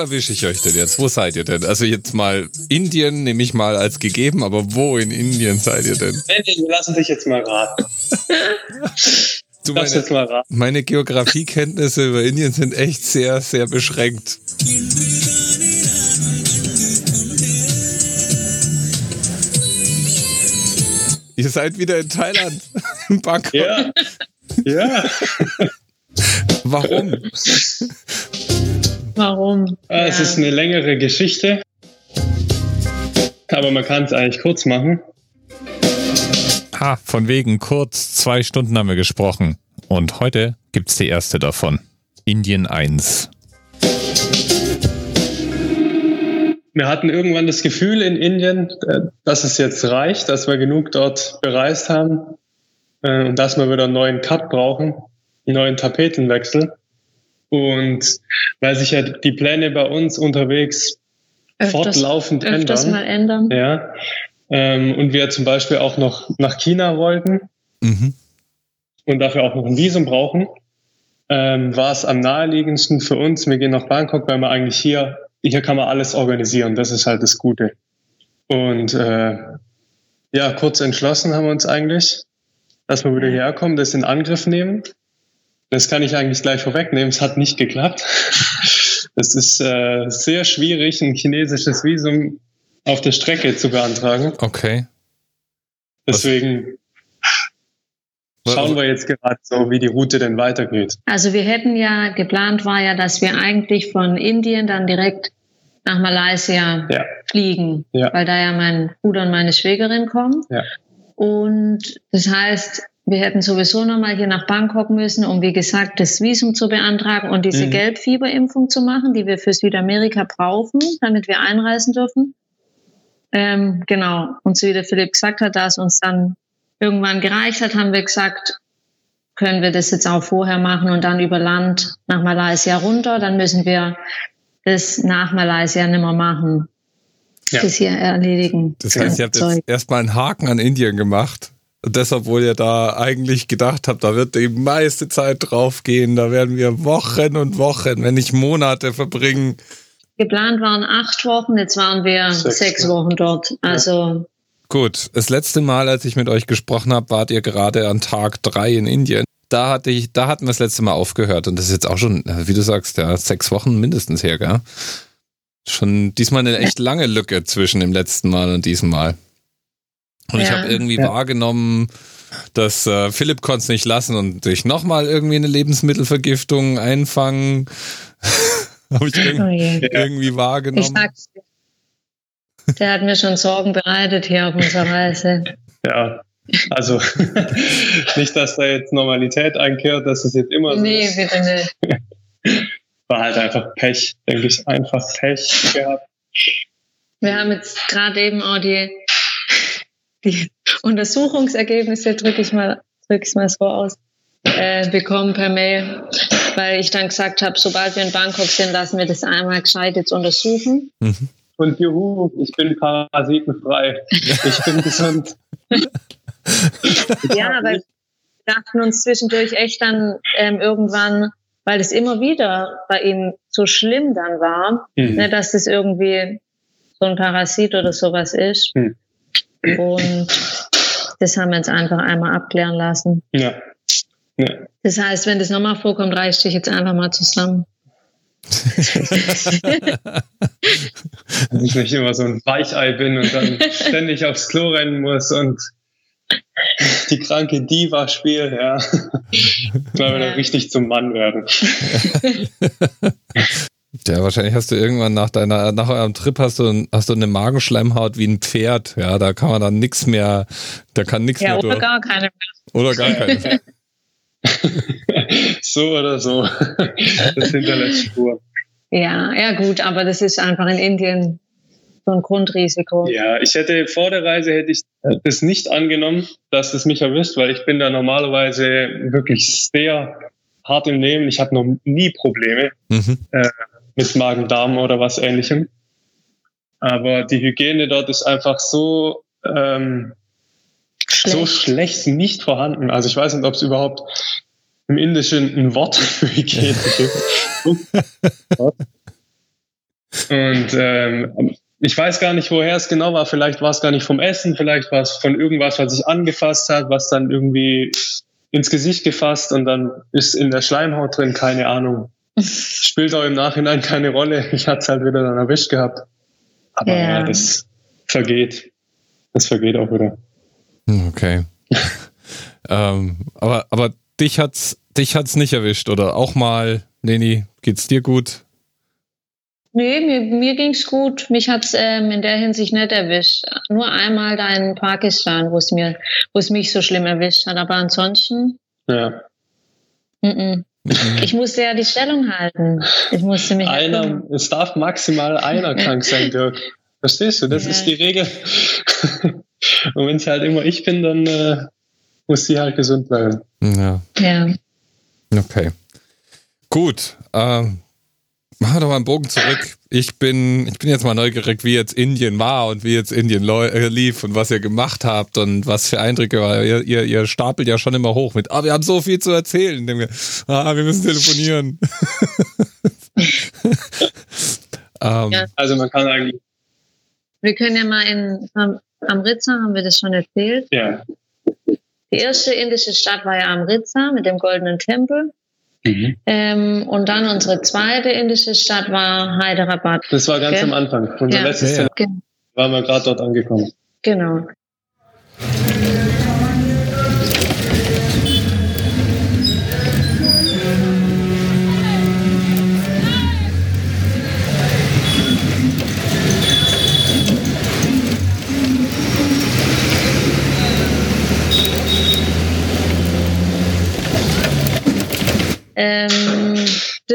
erwische ich euch denn jetzt? Wo seid ihr denn? Also jetzt mal Indien nehme ich mal als gegeben, aber wo in Indien seid ihr denn? Wir lassen dich jetzt mal raten. Du meine, jetzt mal raten. meine Geografiekenntnisse über Indien sind echt sehr, sehr beschränkt. Ihr seid wieder in Thailand. In Bangkok. Ja. Ja. Warum? Warum? Ah, es ja. ist eine längere Geschichte. Aber man kann es eigentlich kurz machen. Ha, von wegen kurz. Zwei Stunden haben wir gesprochen. Und heute gibt es die erste davon. Indien 1. Wir hatten irgendwann das Gefühl in Indien, äh, dass es jetzt reicht, dass wir genug dort bereist haben äh, und dass wir wieder einen neuen Cut brauchen, einen neuen Tapetenwechsel. Und weil sich ja die Pläne bei uns unterwegs öfters, fortlaufend öfters ändern. mal ändern. Ja. Ähm, und wir zum Beispiel auch noch nach China wollten mhm. und dafür auch noch ein Visum brauchen, ähm, war es am naheliegendsten für uns, wir gehen nach Bangkok, weil wir eigentlich hier, hier kann man alles organisieren. Das ist halt das Gute. Und äh, ja, kurz entschlossen haben wir uns eigentlich, dass wir wieder herkommen, das in Angriff nehmen das kann ich eigentlich gleich vorwegnehmen. Es hat nicht geklappt. Es ist äh, sehr schwierig, ein chinesisches Visum auf der Strecke zu beantragen. Okay. Deswegen Was? schauen wir jetzt gerade so, wie die Route denn weitergeht. Also wir hätten ja geplant war ja, dass wir eigentlich von Indien dann direkt nach Malaysia ja. fliegen, ja. weil da ja mein Bruder und meine Schwägerin kommen. Ja. Und das heißt, wir hätten sowieso nochmal hier nach Bangkok müssen, um wie gesagt das Visum zu beantragen und diese mhm. Gelbfieberimpfung zu machen, die wir für Südamerika brauchen, damit wir einreisen dürfen. Ähm, genau. Und so wie der Philipp gesagt hat, da es uns dann irgendwann gereicht hat, haben wir gesagt, können wir das jetzt auch vorher machen und dann über Land nach Malaysia runter. Dann müssen wir das nach Malaysia nicht mehr machen. Ja. Das hier erledigen. Das heißt, ihr habt jetzt erstmal einen Haken an Indien gemacht deshalb wohl ihr da eigentlich gedacht habt, da wird die meiste Zeit draufgehen, da werden wir Wochen und Wochen, wenn nicht Monate verbringen. Geplant waren acht Wochen, jetzt waren wir sechs, sechs Wochen dort. Also Gut, das letzte Mal, als ich mit euch gesprochen habe, wart ihr gerade an Tag drei in Indien. Da hatte ich, da hatten wir das letzte Mal aufgehört und das ist jetzt auch schon, wie du sagst, ja, sechs Wochen mindestens her, gell? Schon diesmal eine echt lange Lücke zwischen dem letzten Mal und diesem Mal. Und ja. ich habe irgendwie ja. wahrgenommen, dass äh, Philipp konnte es nicht lassen und sich nochmal irgendwie eine Lebensmittelvergiftung einfangen. habe ich irg oh irgendwie wahrgenommen. Ich sag's dir. Der hat mir schon Sorgen bereitet hier auf unserer Reise. Ja, also nicht, dass da jetzt Normalität einkehrt, dass es jetzt immer so nee, ist. Nee, bitte nicht. War halt einfach Pech, denke ich, einfach Pech gehabt. Wir haben jetzt gerade eben auch die die Untersuchungsergebnisse, drücke ich mal, drücke ich mal so aus, äh, bekommen per Mail, weil ich dann gesagt habe, sobald wir in Bangkok sind, lassen wir das einmal gescheit jetzt untersuchen. Mhm. Und juhu, ich bin parasitenfrei. Ich bin gesund. ja, aber wir dachten uns zwischendurch echt dann ähm, irgendwann, weil es immer wieder bei ihm so schlimm dann war, mhm. ne, dass das irgendwie so ein Parasit oder sowas ist. Mhm. Und das haben wir jetzt einfach einmal abklären lassen. Ja. ja. Das heißt, wenn das nochmal vorkommt, reißt dich jetzt einfach mal zusammen. Wenn ich nicht immer so ein Weichei bin und dann ständig aufs Klo rennen muss und die kranke Diva spielt, ja. Ich glaube, ja. richtig zum Mann werden. Ja, wahrscheinlich hast du irgendwann nach deiner, nach eurem Trip hast du, hast du eine Magenschleimhaut wie ein Pferd. Ja, da kann man dann nichts mehr, da kann nichts ja, mehr oder durch. gar keine mehr. Oder gar keine mehr. so oder so. Das hinterlässt Spuren. Ja, ja gut, aber das ist einfach in Indien so ein Grundrisiko. Ja, ich hätte vor der Reise hätte ich das nicht angenommen, dass es mich erwischt, weil ich bin da normalerweise wirklich sehr hart im Nehmen. Ich habe noch nie Probleme. Mhm. Äh, mit Magen-Darm oder was ähnlichem. Aber die Hygiene dort ist einfach so, ähm, schlecht. so schlecht nicht vorhanden. Also ich weiß nicht, ob es überhaupt im Indischen ein Wort für Hygiene gibt. Und ähm, ich weiß gar nicht, woher es genau war. Vielleicht war es gar nicht vom Essen, vielleicht war es von irgendwas, was sich angefasst hat, was dann irgendwie ins Gesicht gefasst und dann ist in der Schleimhaut drin, keine Ahnung. Spielt auch im Nachhinein keine Rolle. Ich hatte es halt wieder dann erwischt gehabt. Aber ja. ja, das vergeht. Das vergeht auch wieder. Hm, okay. ähm, aber, aber dich hat's, dich hat's nicht erwischt, oder? Auch mal, Leni, geht's dir gut? Nee, mir, mir ging's gut. Mich hat's ähm, in der Hinsicht nicht erwischt. Nur einmal da in Pakistan, wo es mir, wo es mich so schlimm erwischt hat. Aber ansonsten. Ja. M -m. Ich musste ja die Stellung halten. Ich musste mich. Einer, es darf maximal einer krank sein, Dirk. Verstehst du? Das ja. ist die Regel. Und wenn es halt immer ich bin, dann äh, muss sie halt gesund bleiben. Ja. Ja. Okay. Gut. Ähm, Machen wir doch mal einen Bogen zurück. Ich bin, ich bin jetzt mal neugierig, wie jetzt Indien war und wie jetzt Indien äh, lief und was ihr gemacht habt und was für Eindrücke war. Ihr, ihr, ihr stapelt ja schon immer hoch mit, ah, wir haben so viel zu erzählen. Wir, ah, wir müssen telefonieren. um, ja. Also man kann eigentlich. Wir können ja mal in, am Ritza, haben wir das schon erzählt? Ja. Die erste indische Stadt war ja Amritsar mit dem goldenen Tempel. Mhm. Ähm, und dann unsere zweite indische Stadt war Hyderabad. Das war ganz okay. am Anfang. Unser ja. letztes ja, ja. waren wir gerade dort angekommen. Genau.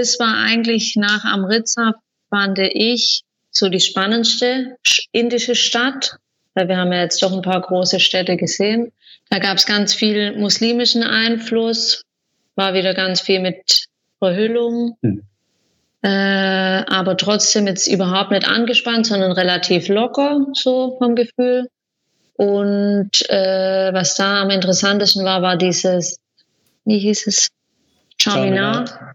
Das war eigentlich nach Amritsar, fand ich, so die spannendste indische Stadt, weil wir haben ja jetzt doch ein paar große Städte gesehen. Da gab es ganz viel muslimischen Einfluss, war wieder ganz viel mit Verhüllung, hm. äh, aber trotzdem jetzt überhaupt nicht angespannt, sondern relativ locker, so vom Gefühl. Und äh, was da am interessantesten war, war dieses, wie hieß es, Charminar.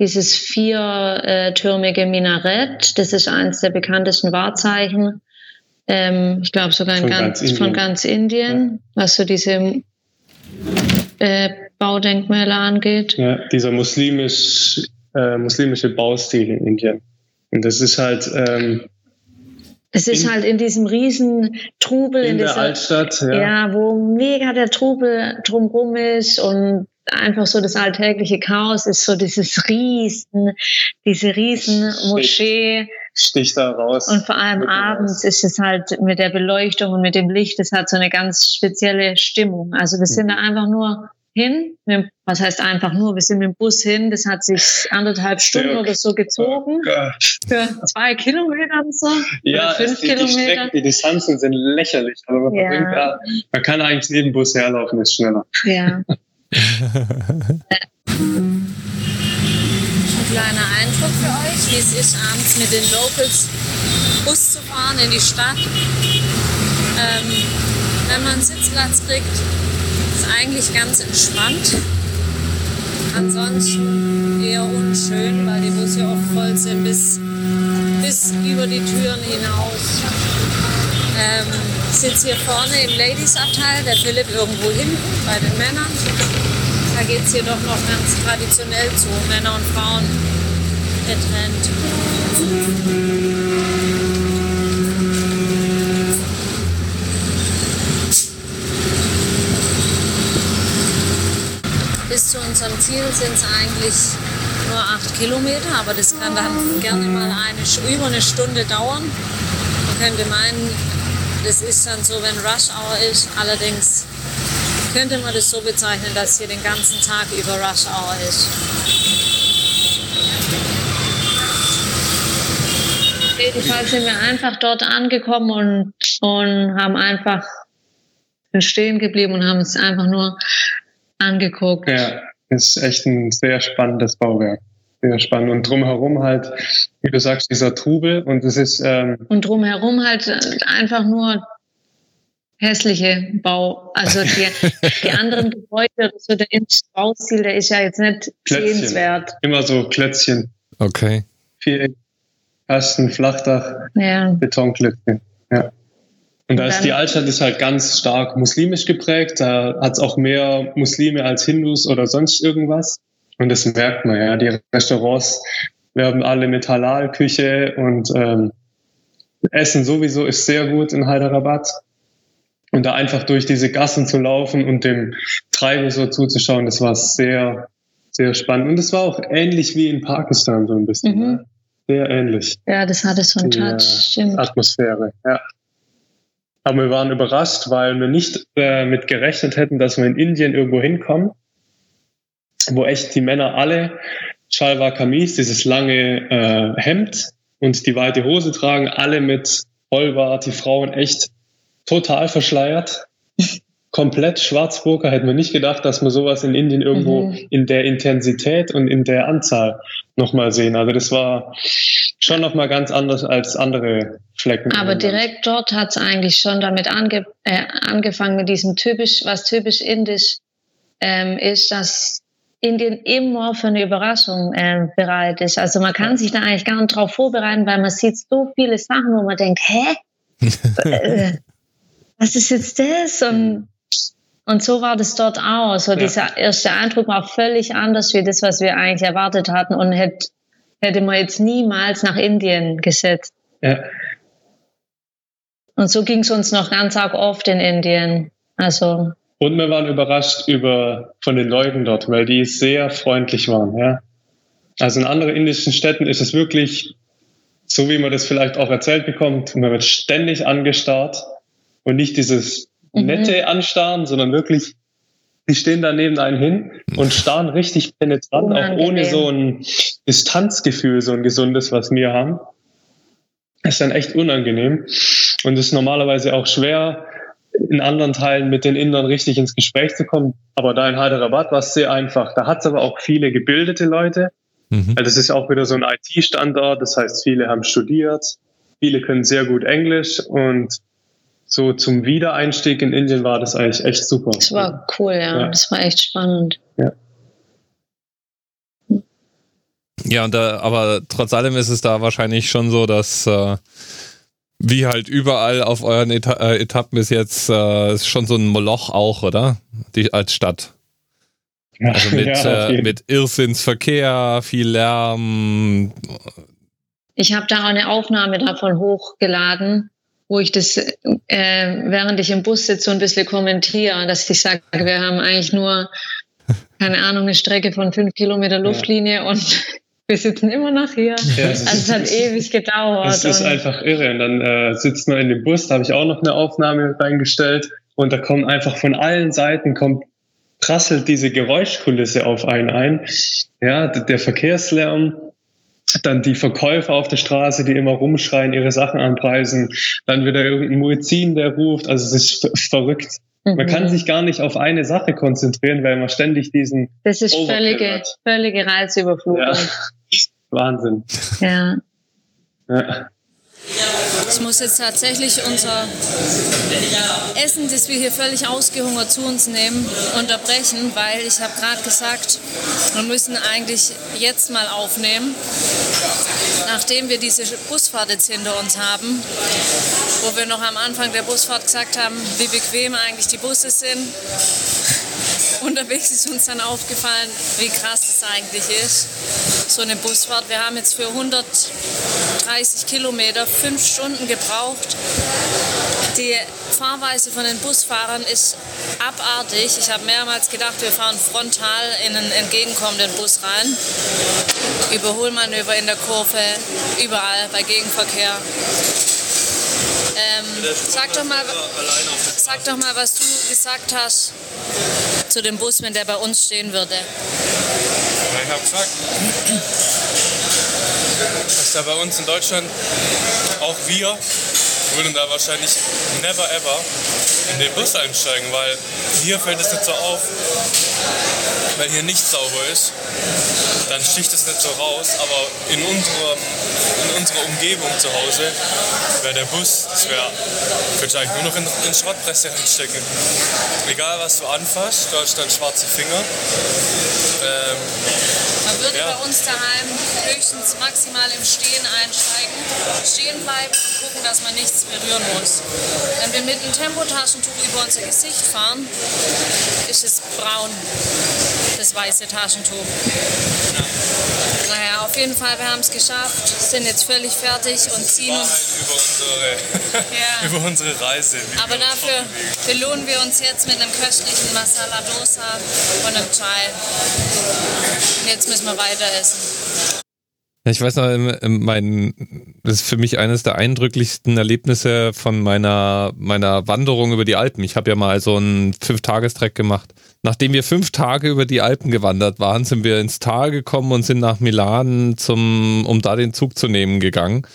Dieses viertürmige Minarett, das ist eines der bekanntesten Wahrzeichen. Ähm, ich glaube sogar von ganz, ganz von ganz Indien, ja. was so diese äh, Baudenkmäler angeht. Ja, dieser muslimisch, äh, muslimische Baustil in Indien. Und das ist halt. Ähm, es ist in, halt in diesem riesen Trubel in, in der dieser, Altstadt, ja. ja, wo mega der Trubel drumherum ist und einfach so das alltägliche Chaos ist so dieses Riesen, diese riesen Moschee. Sticht da raus. Und vor allem abends ist es halt mit der Beleuchtung und mit dem Licht, es hat so eine ganz spezielle Stimmung. Also wir sind da einfach nur hin, was heißt einfach nur, wir sind mit dem Bus hin, das hat sich anderthalb Stunden oder so gezogen, oh für zwei Kilometer und so, ja, oder fünf die, Kilometer. Die, Strecken, die Distanzen sind lächerlich, aber man, ja. man kann eigentlich neben Bus herlaufen, ist schneller. Ja. Ein kleiner Eindruck für euch, wie es ist, abends mit den Locals Bus zu fahren in die Stadt. Ähm, wenn man einen Sitzplatz kriegt, ist eigentlich ganz entspannt. Ansonsten eher unschön, weil die Busse oft voll sind bis, bis über die Türen hinaus. Ähm, ich sitze hier vorne im Ladies-Abteil, der Philipp irgendwo hinten bei den Männern. Da geht es hier doch noch ganz traditionell zu, Männer und Frauen getrennt. Bis zu unserem Ziel sind es eigentlich nur acht Kilometer, aber das kann dann gerne mal eine, über eine Stunde dauern. Man könnte meinen, das ist dann so, wenn Rush Hour ist. Allerdings könnte man das so bezeichnen, dass hier den ganzen Tag über Rush Hour ist. Jedenfalls sind wir einfach dort angekommen und, und haben einfach stehen geblieben und haben es einfach nur angeguckt. Ja, ist echt ein sehr spannendes Bauwerk sehr spannend. Und drumherum halt, wie du sagst, dieser Trubel und es ist. Ähm und drumherum halt einfach nur hässliche Bau. Also die, die anderen Gebäude, so der Baustil, der ist ja jetzt nicht Klötzchen. sehenswert. Immer so Klötzchen. Okay. Viel, Kasten, Flachdach, ja. Betonklötze. Ja. Und da ist die Altstadt ist halt ganz stark muslimisch geprägt. Da hat es auch mehr Muslime als Hindus oder sonst irgendwas. Und das merkt man, ja. Die Restaurants werben alle mit Halal-Küche und ähm, Essen sowieso ist sehr gut in Hyderabad. Und da einfach durch diese Gassen zu laufen und dem Treiben so zuzuschauen, das war sehr, sehr spannend. Und es war auch ähnlich wie in Pakistan so ein bisschen. Mhm. Ne? Sehr ähnlich. Ja, das hatte so einen Touch, stimmt. Atmosphäre, ja. Aber wir waren überrascht, weil wir nicht äh, mit gerechnet hätten, dass wir in Indien irgendwo hinkommen, wo echt die Männer alle Shalwar Kamis, dieses lange äh, Hemd und die weite Hose tragen, alle mit Vollbart, die Frauen echt total verschleiert. Komplett Schwarzburger hätten wir nicht gedacht, dass wir sowas in Indien irgendwo mhm. in der Intensität und in der Anzahl nochmal sehen. Also das war schon nochmal ganz anders als andere Flecken. Aber direkt dort hat es eigentlich schon damit ange äh, angefangen mit diesem typisch, was typisch indisch ähm, ist, dass Indien immer für eine Überraschung äh, bereit ist. Also man kann sich da eigentlich gar nicht drauf vorbereiten, weil man sieht so viele Sachen, wo man denkt, hä? äh, was ist jetzt das? Und, und so war das dort auch. So ja. dieser erste Eindruck war völlig anders wie das, was wir eigentlich erwartet hatten und hätte hätte man jetzt niemals nach Indien gesetzt. Ja. Und so ging es uns noch ganz arg oft in Indien. Also. Und wir waren überrascht über, von den Leuten dort, weil die sehr freundlich waren. Ja. Also in anderen indischen Städten ist es wirklich so, wie man das vielleicht auch erzählt bekommt. Man wird ständig angestarrt und nicht dieses mhm. nette mhm. Anstarren, sondern wirklich die stehen da neben einem hin und starren richtig penetrant, Unangenehm. auch ohne so ein Distanzgefühl, so ein gesundes, was wir haben. Das ist dann echt unangenehm. Und es ist normalerweise auch schwer, in anderen Teilen mit den Indern richtig ins Gespräch zu kommen. Aber da in Hyderabad war es sehr einfach. Da hat es aber auch viele gebildete Leute. Mhm. Das ist auch wieder so ein IT-Standort. Das heißt, viele haben studiert. Viele können sehr gut Englisch und so zum Wiedereinstieg in Indien war das eigentlich echt super. Das war cool, ja. ja. Das war echt spannend. Ja. Ja, und da, aber trotz allem ist es da wahrscheinlich schon so, dass äh, wie halt überall auf euren Eta äh, Etappen bis jetzt äh, ist schon so ein Moloch auch, oder? Die als Stadt. Also mit, ja, äh, mit Irrsinnsverkehr, viel Lärm. Ich habe da auch eine Aufnahme davon hochgeladen wo ich das, äh, während ich im Bus sitze, so ein bisschen kommentiere, dass ich sage, wir haben eigentlich nur, keine Ahnung, eine Strecke von fünf Kilometer Luftlinie ja. und wir sitzen immer noch hier. Ja, also es hat ewig gedauert. Es ist einfach irre. Und dann äh, sitzt man in dem Bus, da habe ich auch noch eine Aufnahme reingestellt und da kommt einfach von allen Seiten kommt prasselt diese Geräuschkulisse auf einen ein. Ja, der Verkehrslärm, dann die Verkäufer auf der Straße, die immer rumschreien, ihre Sachen anpreisen, dann wieder irgendein Muezzin, der ruft, also es ist verrückt. Mhm. Man kann mhm. sich gar nicht auf eine Sache konzentrieren, weil man ständig diesen. Das ist völlige, völlige Reizüberflutung. Ja. Wahnsinn. Ja. ja. Ich muss jetzt tatsächlich unser Essen, das wir hier völlig ausgehungert zu uns nehmen, unterbrechen, weil ich habe gerade gesagt, wir müssen eigentlich jetzt mal aufnehmen, nachdem wir diese Busfahrt jetzt hinter uns haben, wo wir noch am Anfang der Busfahrt gesagt haben, wie bequem eigentlich die Busse sind unterwegs ist uns dann aufgefallen, wie krass das eigentlich ist, so eine Busfahrt. Wir haben jetzt für 130 Kilometer fünf Stunden gebraucht. Die Fahrweise von den Busfahrern ist abartig. Ich habe mehrmals gedacht, wir fahren frontal in einen entgegenkommenden Bus rein. Überholmanöver in der Kurve, überall bei Gegenverkehr. Ähm, sag, doch mal, sag doch mal, was du gesagt hast zu dem Bus, wenn der bei uns stehen würde. ich habe gesagt, dass da bei uns in Deutschland auch wir würden da wahrscheinlich never ever in den Bus einsteigen, weil hier fällt es nicht so auf, weil hier nicht sauber ist. Dann sticht es nicht so raus, aber in unserer, in unserer Umgebung zu Hause wäre der Bus, das wäre, könnte ich eigentlich nur noch in, in Schrottpresse reinstecken. Egal was du anfasst, du hast dann schwarze Finger. Ähm, Man würde ja. bei uns daheim höchstens maximal im Stehen einsteigen, stehen bleiben und gucken, dass man nichts berühren muss. Wenn wir mit einem Tempotaschentuch über unser Gesicht fahren, ist es braun, das weiße Taschentuch. Ja. Auf jeden Fall, wir haben es geschafft, sind jetzt völlig fertig und ziehen uns über unsere, ja. über unsere Reise. Aber dafür belohnen wir uns jetzt mit einem köstlichen Masala Dosa und einem Chai. Und jetzt müssen wir weiter essen. Ich weiß noch, mein, das ist für mich eines der eindrücklichsten Erlebnisse von meiner, meiner Wanderung über die Alpen. Ich habe ja mal so einen Fünf-Tagestrek gemacht. Nachdem wir fünf Tage über die Alpen gewandert waren, sind wir ins Tal gekommen und sind nach Milan zum, um da den Zug zu nehmen gegangen.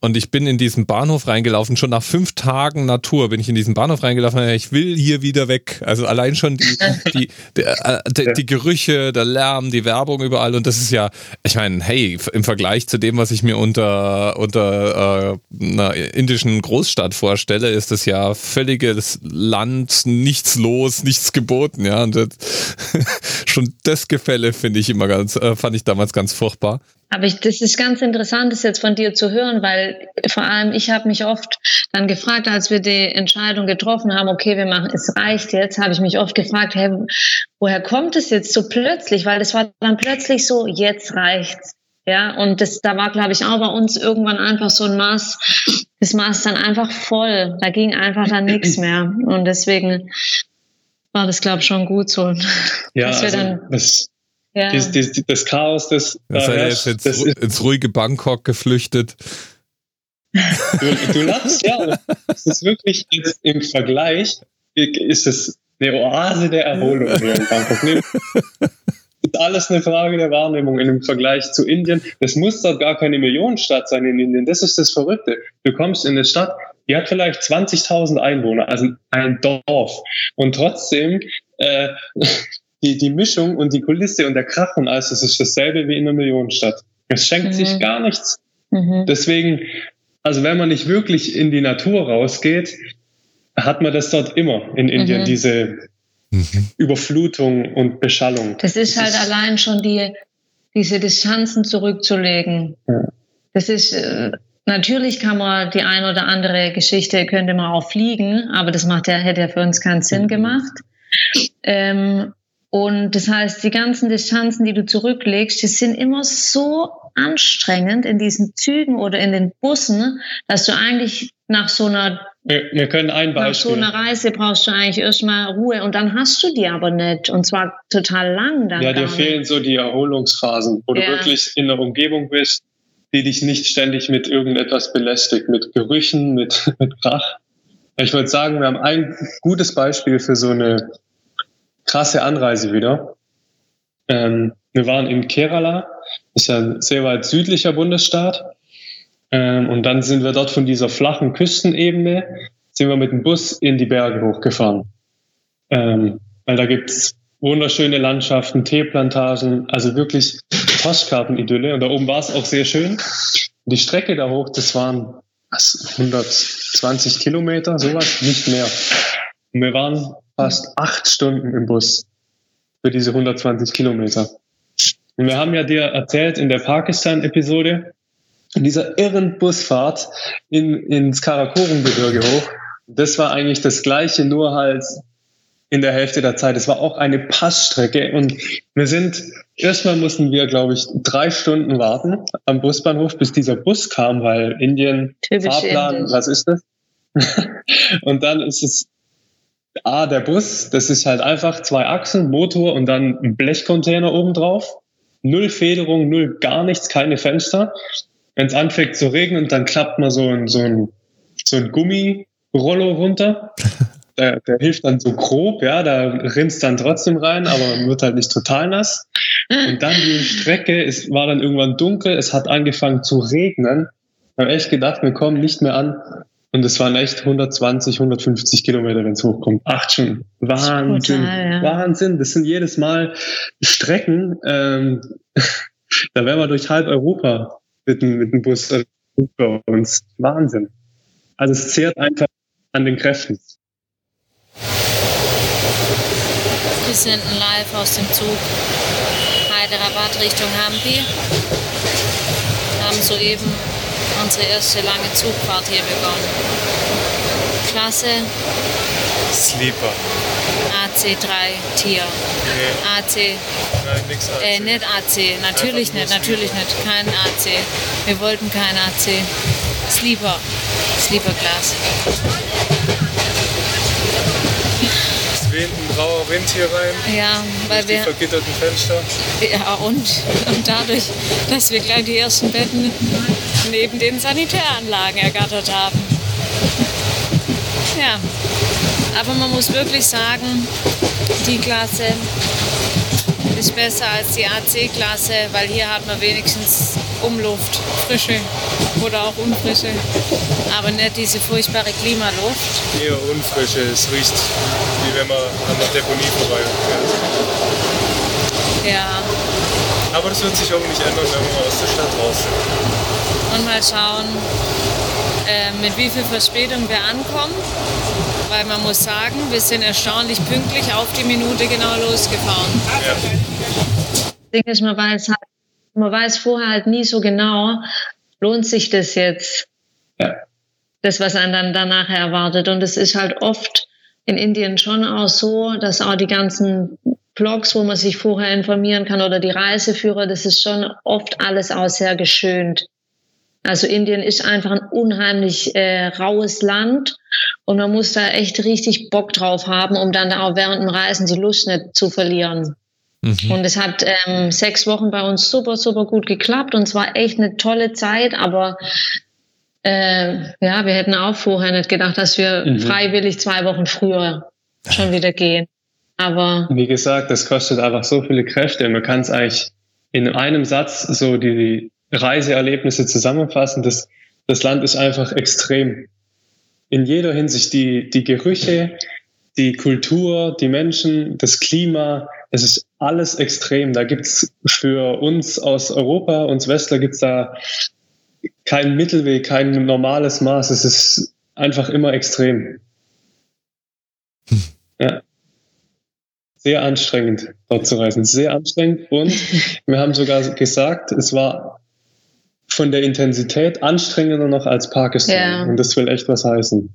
Und ich bin in diesen Bahnhof reingelaufen, schon nach fünf Tagen Natur bin ich in diesen Bahnhof reingelaufen. Ich will hier wieder weg. Also allein schon die, die, die, äh, die, die Gerüche, der Lärm, die Werbung überall. Und das ist ja, ich meine, hey, im Vergleich zu dem, was ich mir unter, unter äh, einer indischen Großstadt vorstelle, ist das ja völliges Land, nichts los, nichts geboten. Ja, und das, schon das Gefälle finde ich immer ganz, äh, fand ich damals ganz furchtbar. Aber ich, das ist ganz interessant, das jetzt von dir zu hören, weil vor allem ich habe mich oft dann gefragt, als wir die Entscheidung getroffen haben, okay, wir machen, es reicht jetzt, habe ich mich oft gefragt, hey, woher kommt es jetzt so plötzlich? Weil das war dann plötzlich so, jetzt reicht's. Ja, und das, da war, glaube ich, auch bei uns irgendwann einfach so ein Maß, das Maß dann einfach voll. Da ging einfach dann nichts mehr. Und deswegen war das, glaube ich, schon gut so. Ja, dass wir also dann, das ja. Das, das, das Chaos, das. Das da herrscht, jetzt ins, das ins ruhige Bangkok geflüchtet. Du, du lachst, ja. Das ist wirklich jetzt im Vergleich, ist es eine Oase der Erholung hier in Bangkok. Nee, ist alles eine Frage der Wahrnehmung dem Vergleich zu Indien. Das muss dort gar keine Millionenstadt sein in Indien. Das ist das Verrückte. Du kommst in eine Stadt, die hat vielleicht 20.000 Einwohner, also ein Dorf. Und trotzdem äh, die, die Mischung und die Kulisse und der Krach und alles, das ist dasselbe wie in einer Millionenstadt. Es schenkt mhm. sich gar nichts. Mhm. Deswegen, also wenn man nicht wirklich in die Natur rausgeht, hat man das dort immer in Indien, mhm. diese mhm. Überflutung und Beschallung. Das ist das halt ist allein schon die, diese Distanzen zurückzulegen. Ja. Das ist, äh, natürlich kann man die ein oder andere Geschichte, könnte man auch fliegen, aber das macht ja, hätte ja für uns keinen Sinn mhm. gemacht. Ähm, und das heißt, die ganzen Distanzen, die du zurücklegst, die sind immer so anstrengend in diesen Zügen oder in den Bussen, dass du eigentlich nach so einer wir, wir können ein Beispiel. Nach so einer Reise brauchst du eigentlich erstmal Ruhe und dann hast du die aber nicht und zwar total lang dann. Ja, dir fehlen so die Erholungsphasen, wo ja. du wirklich in der Umgebung bist, die dich nicht ständig mit irgendetwas belästigt, mit Gerüchen, mit, mit Krach. Ich würde sagen, wir haben ein gutes Beispiel für so eine krasse Anreise wieder. Ähm, wir waren in Kerala, ist ja ein sehr weit südlicher Bundesstaat. Ähm, und dann sind wir dort von dieser flachen Küstenebene, sind wir mit dem Bus in die Berge hochgefahren. Ähm, weil da gibt's wunderschöne Landschaften, Teeplantagen, also wirklich Postkartenidylle. Und da oben war es auch sehr schön. Die Strecke da hoch, das waren 120 Kilometer, sowas, nicht mehr. Und wir waren fast acht Stunden im Bus für diese 120 Kilometer. Und wir haben ja dir erzählt in der Pakistan-Episode, in dieser irren Busfahrt in, ins Karakorum-Gebirge hoch, das war eigentlich das Gleiche, nur halt in der Hälfte der Zeit. Es war auch eine Passstrecke und wir sind, erstmal mussten wir, glaube ich, drei Stunden warten am Busbahnhof, bis dieser Bus kam, weil Indien, Typisch Fahrplan, Indisch. was ist das? und dann ist es A, der Bus, das ist halt einfach zwei Achsen, Motor und dann ein Blechcontainer oben drauf. Null Federung, null gar nichts, keine Fenster. Wenn es anfängt zu regnen, dann klappt man so ein, so ein, so ein Gummirollo runter. Der, der hilft dann so grob, ja, da rinnt dann trotzdem rein, aber wird halt nicht total nass. Und dann die Strecke, es war dann irgendwann dunkel, es hat angefangen zu regnen. Ich habe echt gedacht, wir kommen nicht mehr an. Und es waren echt 120, 150 Kilometer, wenn es hochkommt. Acht Stunden. Wahnsinn. Total, ja. Wahnsinn. Das sind jedes Mal Strecken. Ähm, da wären wir durch halb Europa mit, mit dem Bus bei uns. Wahnsinn. Also es zehrt einfach an den Kräften. Wir senden live aus dem Zug Hyderabad Richtung Hampi. Haben soeben unsere erste lange Zugfahrt hier begonnen. Klasse Sleeper. AC3 Tier. Nee. AC. Nein, nix AC. Äh, nicht AC. Natürlich nicht, natürlich nicht. Kein AC. Wir wollten kein AC. Sleeper. Sleeper Class. Es weht ein rauer Wind hier rein. Ja, weil wir. Die vergitterten Fenster. Ja, und, und dadurch, dass wir gleich die ersten Betten neben den Sanitäranlagen ergattert haben. Ja, aber man muss wirklich sagen, die Klasse ist besser als die AC-Klasse, weil hier hat man wenigstens Umluft, frische oder auch unfrische, aber nicht diese furchtbare Klimaluft. Eher unfrische, es riecht wie wenn man an der Deponie vorbei Ja. Aber das wird sich auch nicht ändern, wenn wir aus der Stadt raus sind. Und mal schauen, äh, mit wie viel Verspätung wir ankommen weil man muss sagen, wir sind erstaunlich pünktlich auf die Minute genau losgefahren. Ja. Ding ist, man weiß, halt, man weiß vorher halt nie so genau, lohnt sich das jetzt, ja. das, was einen dann danach erwartet. Und es ist halt oft in Indien schon auch so, dass auch die ganzen Blogs, wo man sich vorher informieren kann oder die Reiseführer, das ist schon oft alles auch sehr geschönt. Also Indien ist einfach ein unheimlich äh, raues Land und man muss da echt richtig Bock drauf haben, um dann auch während dem Reisen die Lust nicht zu verlieren. Mhm. Und es hat ähm, sechs Wochen bei uns super, super gut geklappt und es war echt eine tolle Zeit, aber äh, ja, wir hätten auch vorher nicht gedacht, dass wir mhm. freiwillig zwei Wochen früher schon wieder gehen. Aber wie gesagt, das kostet einfach so viele Kräfte. Man kann es eigentlich in einem Satz so die Reiseerlebnisse zusammenfassen. Das, das Land ist einfach extrem. In jeder Hinsicht die, die Gerüche, die Kultur, die Menschen, das Klima, es ist alles extrem. Da gibt's für uns aus Europa, uns Westler, gibt's da keinen Mittelweg, kein normales Maß. Es ist einfach immer extrem. Sehr anstrengend, dort zu reisen. Sehr anstrengend. Und wir haben sogar gesagt, es war von der Intensität anstrengender noch als Pakistan. Ja. Und das will echt was heißen.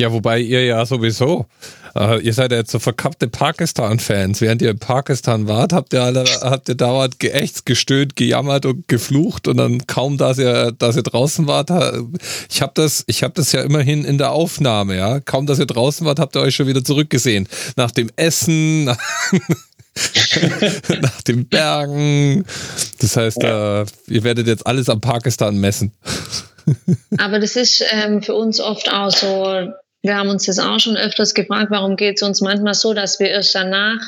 Ja, wobei ihr ja sowieso, äh, ihr seid ja jetzt so verkappte Pakistan-Fans. Während ihr in Pakistan wart, habt ihr alle, habt ihr dauernd geächtzt, gestöhnt, gejammert und geflucht und dann kaum, dass ihr, dass ihr draußen wart, ich habe das, ich habe das ja immerhin in der Aufnahme, ja. Kaum, dass ihr draußen wart, habt ihr euch schon wieder zurückgesehen. Nach dem Essen, nach den Bergen. Das heißt, äh, ihr werdet jetzt alles am Pakistan messen. Aber das ist ähm, für uns oft auch so, wir haben uns das auch schon öfters gefragt, warum geht es uns manchmal so, dass wir erst danach,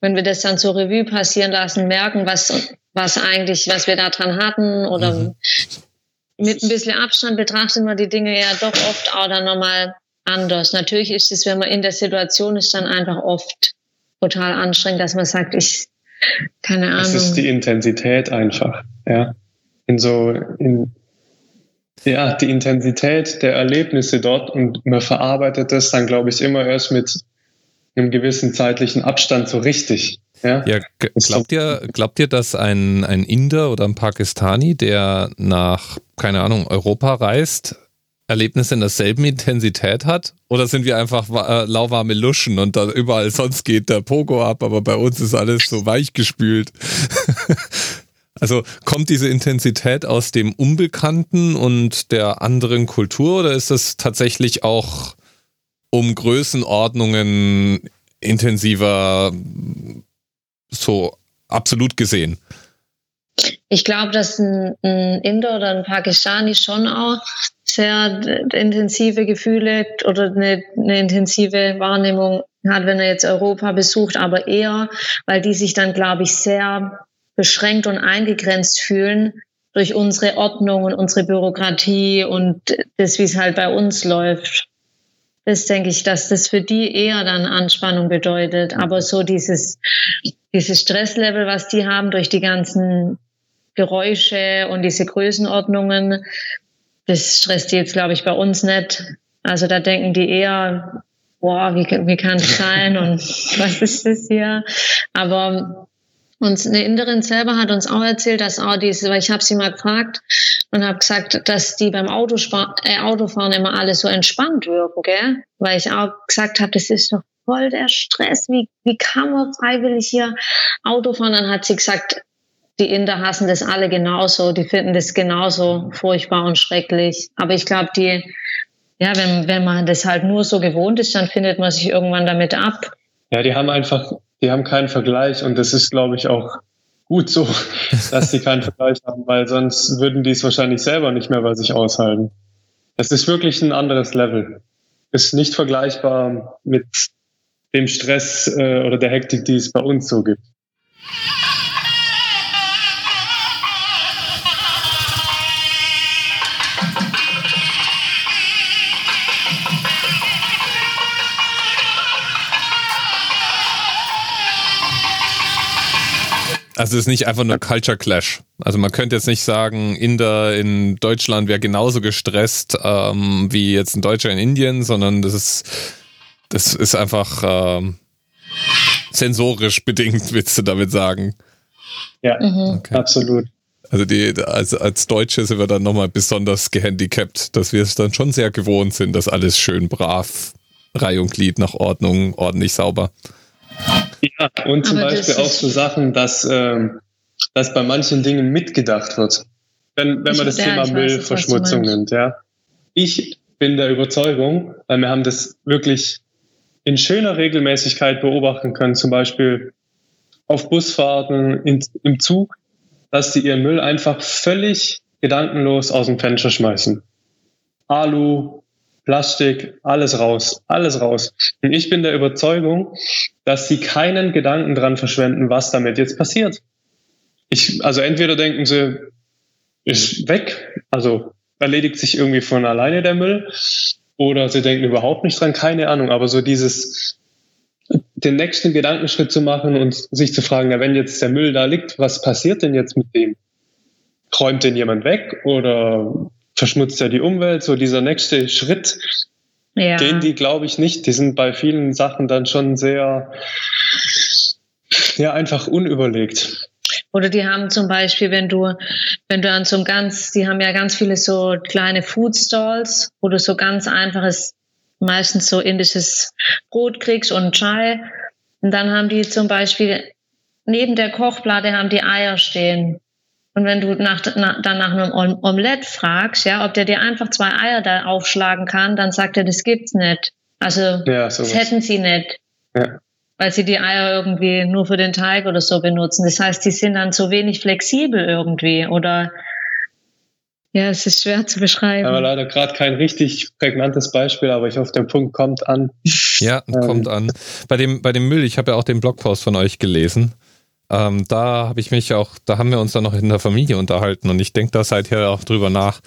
wenn wir das dann zur Revue passieren lassen, merken, was, was eigentlich, was wir da dran hatten oder mhm. mit ein bisschen Abstand betrachten wir die Dinge ja doch oft auch dann nochmal anders. Natürlich ist es, wenn man in der Situation ist, dann einfach oft total anstrengend, dass man sagt, ich, keine Ahnung. Es ist die Intensität einfach, ja. In so, in, ja, die Intensität der Erlebnisse dort und man verarbeitet das dann, glaube ich, immer erst mit einem gewissen zeitlichen Abstand so richtig. Ja, ja glaubt ihr, glaubt ihr, dass ein, ein Inder oder ein Pakistani, der nach, keine Ahnung, Europa reist, Erlebnis in derselben Intensität hat? Oder sind wir einfach äh, lauwarme Luschen und da überall sonst geht der Pogo ab, aber bei uns ist alles so weichgespült? also kommt diese Intensität aus dem Unbekannten und der anderen Kultur oder ist das tatsächlich auch um Größenordnungen intensiver so absolut gesehen? Ich glaube, dass ein, ein Inder oder ein Pakistani schon auch sehr intensive Gefühle oder eine, eine intensive Wahrnehmung hat, wenn er jetzt Europa besucht, aber eher, weil die sich dann, glaube ich, sehr beschränkt und eingegrenzt fühlen durch unsere Ordnung und unsere Bürokratie und das, wie es halt bei uns läuft. Das denke ich, dass das für die eher dann Anspannung bedeutet. Aber so dieses, dieses Stresslevel, was die haben durch die ganzen Geräusche und diese Größenordnungen, das stresst die jetzt, glaube ich, bei uns nicht. Also da denken die eher, boah, wie, wie kann es sein und was ist das hier? Aber uns eine Inderin selber hat uns auch erzählt, dass auch diese, weil ich habe sie mal gefragt und habe gesagt, dass die beim Autospar äh, Autofahren immer alle so entspannt wirken, gell? Weil ich auch gesagt habe, das ist doch voll der Stress. Wie, wie kann man freiwillig hier Auto fahren? Dann hat sie gesagt, die Inder hassen das alle genauso, die finden das genauso furchtbar und schrecklich. Aber ich glaube, die, ja, wenn, wenn man das halt nur so gewohnt ist, dann findet man sich irgendwann damit ab. Ja, die haben einfach, die haben keinen Vergleich und das ist, glaube ich, auch gut so, dass sie keinen Vergleich haben, weil sonst würden die es wahrscheinlich selber nicht mehr bei sich aushalten. Es ist wirklich ein anderes Level. Ist nicht vergleichbar mit dem Stress äh, oder der Hektik, die es bei uns so gibt. Also es ist nicht einfach nur Culture Clash. Also man könnte jetzt nicht sagen, Inder in Deutschland wäre genauso gestresst ähm, wie jetzt ein Deutscher in Indien, sondern das ist, das ist einfach ähm, sensorisch bedingt, willst du damit sagen. Ja, mhm. okay. absolut. Also die, als, als Deutsche sind wir dann nochmal besonders gehandicapt, dass wir es dann schon sehr gewohnt sind, dass alles schön brav, Reihe und Glied nach Ordnung, ordentlich sauber. Ja, und zum Aber Beispiel auch so Sachen, dass, ähm, dass bei manchen Dingen mitgedacht wird. Wenn, wenn man das Thema Müllverschmutzung nimmt, ja. Ich bin der Überzeugung, weil wir haben das wirklich in schöner Regelmäßigkeit beobachten können, zum Beispiel auf Busfahrten, in, im Zug, dass die ihren Müll einfach völlig gedankenlos aus dem Fenster schmeißen. Alu, Plastik, alles raus, alles raus. Und ich bin der Überzeugung, dass sie keinen Gedanken dran verschwenden, was damit jetzt passiert. Ich, also entweder denken sie, ist weg, also erledigt sich irgendwie von alleine der Müll, oder sie denken überhaupt nicht dran, keine Ahnung, aber so dieses, den nächsten Gedankenschritt zu machen und sich zu fragen, na, wenn jetzt der Müll da liegt, was passiert denn jetzt mit dem? Räumt den jemand weg oder verschmutzt ja die Umwelt. So dieser nächste Schritt, ja. den die glaube ich nicht. Die sind bei vielen Sachen dann schon sehr, ja, einfach unüberlegt. Oder die haben zum Beispiel, wenn du, wenn du an so einem ganz, die haben ja ganz viele so kleine Food Stalls, wo du so ganz einfaches, meistens so indisches Brot kriegst und Chai. Und dann haben die zum Beispiel neben der Kochplatte haben die Eier stehen. Und wenn du nach, na, dann nach einem Omelett fragst, ja, ob der dir einfach zwei Eier da aufschlagen kann, dann sagt er, das gibt's nicht. Also ja, das hätten sie nicht. Ja. Weil sie die Eier irgendwie nur für den Teig oder so benutzen. Das heißt, die sind dann so wenig flexibel irgendwie oder ja, es ist schwer zu beschreiben. Aber leider gerade kein richtig prägnantes Beispiel, aber ich hoffe, der Punkt kommt an. Ja, ähm. kommt an. Bei dem, bei dem Müll, ich habe ja auch den Blogpost von euch gelesen. Ähm, da habe ich mich auch, da haben wir uns dann noch in der Familie unterhalten und ich denke da seither auch drüber nach,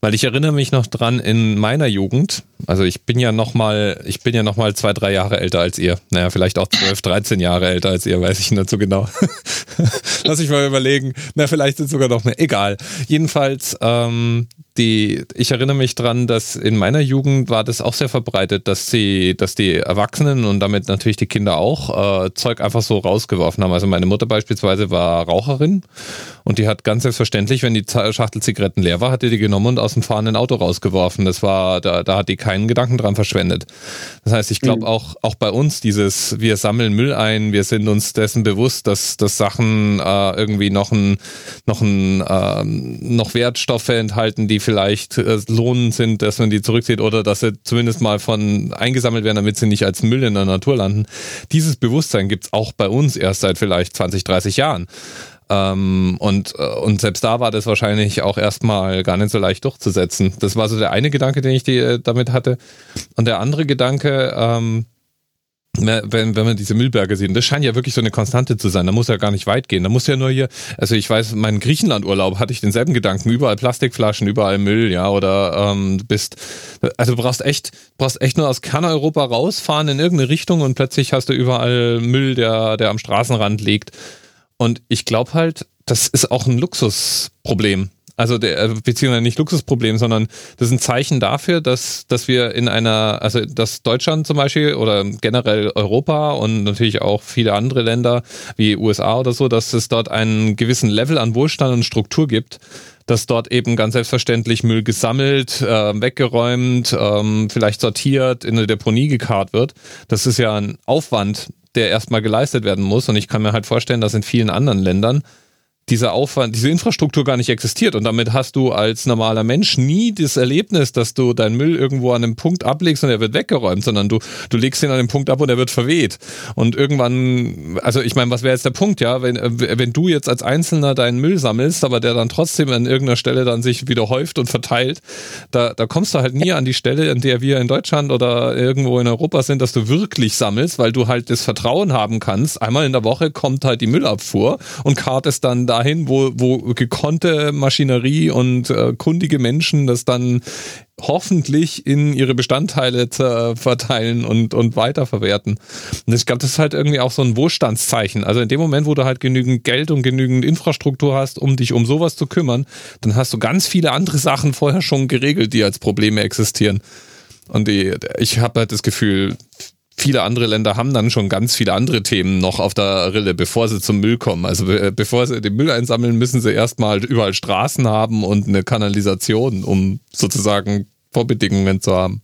weil ich erinnere mich noch dran in meiner Jugend, also ich bin ja noch mal, ich bin ja noch mal zwei, drei Jahre älter als ihr. Naja, vielleicht auch zwölf, dreizehn Jahre älter als ihr, weiß ich nicht so genau. Lass ich mal überlegen. Na, vielleicht sind sogar noch mehr. Egal. Jedenfalls, ähm, die, ich erinnere mich dran, dass in meiner Jugend war das auch sehr verbreitet, dass sie, dass die Erwachsenen und damit natürlich die Kinder auch äh, Zeug einfach so rausgeworfen haben. Also meine Mutter beispielsweise war Raucherin und die hat ganz selbstverständlich, wenn die Schachtel Zigaretten leer war, hat die die genommen und aus dem fahrenden Auto rausgeworfen. Das war, da, da hat die keinen Gedanken dran verschwendet. Das heißt, ich glaube mhm. auch, auch bei uns dieses, wir sammeln Müll ein, wir sind uns dessen bewusst, dass, dass Sachen äh, irgendwie noch ein, noch ein, äh, noch Wertstoffe enthalten, die vielleicht äh, lohnend sind, dass man die zurückzieht oder dass sie zumindest mal von eingesammelt werden, damit sie nicht als Müll in der Natur landen. Dieses Bewusstsein gibt's auch bei uns erst seit vielleicht 20, 30 Jahren. Ähm, und, äh, und selbst da war das wahrscheinlich auch erstmal gar nicht so leicht durchzusetzen. Das war so der eine Gedanke, den ich die, äh, damit hatte. Und der andere Gedanke, ähm, wenn, wenn man diese Müllberge sieht, das scheint ja wirklich so eine Konstante zu sein, da muss ja gar nicht weit gehen, da muss ja nur hier, also ich weiß, meinen Griechenlandurlaub hatte ich denselben Gedanken, überall Plastikflaschen, überall Müll, ja, oder ähm, bist, also du brauchst echt, brauchst echt nur aus Kerneuropa rausfahren in irgendeine Richtung und plötzlich hast du überall Müll, der, der am Straßenrand liegt. Und ich glaube halt, das ist auch ein Luxusproblem. Also der, äh, beziehungsweise nicht Luxusproblem, sondern das ist ein Zeichen dafür, dass, dass wir in einer, also dass Deutschland zum Beispiel oder generell Europa und natürlich auch viele andere Länder wie USA oder so, dass es dort einen gewissen Level an Wohlstand und Struktur gibt, dass dort eben ganz selbstverständlich Müll gesammelt, äh, weggeräumt, ähm, vielleicht sortiert, in eine Deponie gekarrt wird. Das ist ja ein Aufwand, der erstmal geleistet werden muss. Und ich kann mir halt vorstellen, dass in vielen anderen Ländern dieser Aufwand, diese Infrastruktur gar nicht existiert. Und damit hast du als normaler Mensch nie das Erlebnis, dass du deinen Müll irgendwo an einem Punkt ablegst und er wird weggeräumt, sondern du, du legst ihn an einem Punkt ab und er wird verweht. Und irgendwann, also ich meine, was wäre jetzt der Punkt, ja? Wenn, wenn du jetzt als Einzelner deinen Müll sammelst, aber der dann trotzdem an irgendeiner Stelle dann sich wieder häuft und verteilt, da, da kommst du halt nie an die Stelle, an der wir in Deutschland oder irgendwo in Europa sind, dass du wirklich sammelst, weil du halt das Vertrauen haben kannst. Einmal in der Woche kommt halt die Müllabfuhr und kart es dann dahin, wo, wo gekonnte Maschinerie und äh, kundige Menschen das dann hoffentlich in ihre Bestandteile verteilen und, und weiterverwerten. Und ich glaube, das ist halt irgendwie auch so ein Wohlstandszeichen. Also in dem Moment, wo du halt genügend Geld und genügend Infrastruktur hast, um dich um sowas zu kümmern, dann hast du ganz viele andere Sachen vorher schon geregelt, die als Probleme existieren. Und die, ich habe halt das Gefühl, viele andere Länder haben dann schon ganz viele andere Themen noch auf der Rille, bevor sie zum Müll kommen. Also bevor sie den Müll einsammeln, müssen sie erstmal überall Straßen haben und eine Kanalisation, um sozusagen Vorbedingungen zu haben.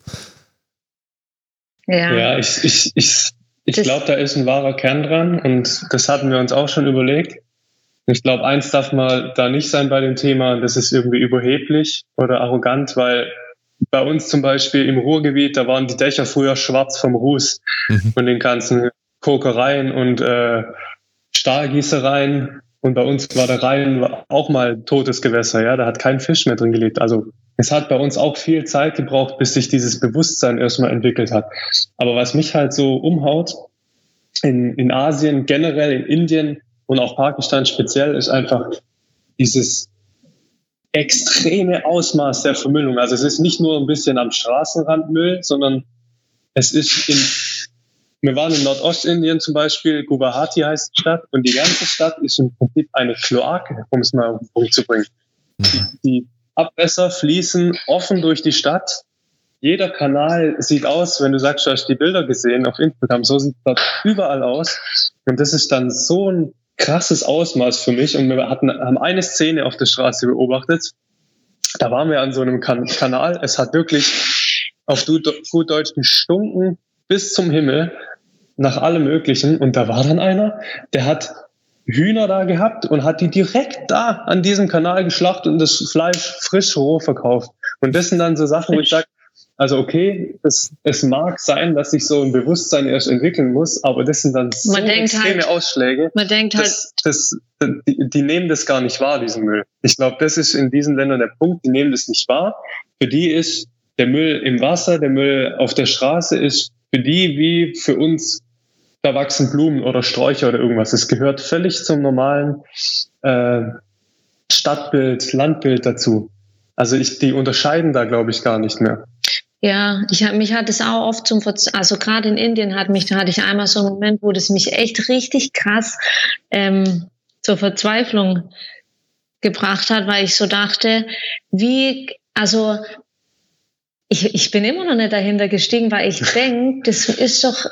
Ja, ja ich, ich, ich, ich glaube, da ist ein wahrer Kern dran und das hatten wir uns auch schon überlegt. Ich glaube, eins darf mal da nicht sein bei dem Thema, das ist irgendwie überheblich oder arrogant, weil bei uns zum Beispiel im Ruhrgebiet, da waren die Dächer früher schwarz vom Ruß mhm. von den ganzen Kokereien und äh, Stahlgießereien. Und bei uns war der Rhein auch mal totes Gewässer, ja, da hat kein Fisch mehr drin gelebt. Also es hat bei uns auch viel Zeit gebraucht, bis sich dieses Bewusstsein erstmal entwickelt hat. Aber was mich halt so umhaut, in, in Asien, generell in Indien und auch Pakistan speziell, ist einfach dieses extreme Ausmaß der Vermüllung. Also es ist nicht nur ein bisschen am Straßenrand Müll, sondern es ist in, wir waren in Nordostindien zum Beispiel, Guwahati heißt die Stadt, und die ganze Stadt ist im Prinzip eine Kloake, um es mal auf den Punkt zu bringen. Die, die Abwässer fließen offen durch die Stadt. Jeder Kanal sieht aus, wenn du sagst, du hast die Bilder gesehen auf Instagram, so sieht das überall aus. Und das ist dann so ein krasses Ausmaß für mich. Und wir hatten, haben eine Szene auf der Straße beobachtet. Da waren wir an so einem kan Kanal. Es hat wirklich auf gut Deutsch gestunken bis zum Himmel nach allem Möglichen. Und da war dann einer, der hat Hühner da gehabt und hat die direkt da an diesem Kanal geschlachtet und das Fleisch frisch roh verkauft. Und das sind dann so Sachen, wo ich sage, also okay, es, es mag sein, dass sich so ein Bewusstsein erst entwickeln muss, aber das sind dann so extreme halt, Ausschläge. Man denkt halt, das, die, die, nehmen das gar nicht wahr, diesen Müll. Ich glaube, das ist in diesen Ländern der Punkt, die nehmen das nicht wahr. Für die ist der Müll im Wasser, der Müll auf der Straße ist für die wie für uns, da wachsen Blumen oder Sträucher oder irgendwas. Es gehört völlig zum normalen äh, Stadtbild, Landbild dazu. Also ich, die unterscheiden da, glaube ich, gar nicht mehr. Ja, ich hab, mich hat es auch oft zum, also gerade in Indien hat mich, da hatte ich einmal so einen Moment, wo das mich echt richtig krass ähm, zur Verzweiflung gebracht hat, weil ich so dachte, wie, also ich, ich bin immer noch nicht dahinter gestiegen, weil ich denke, das ist doch,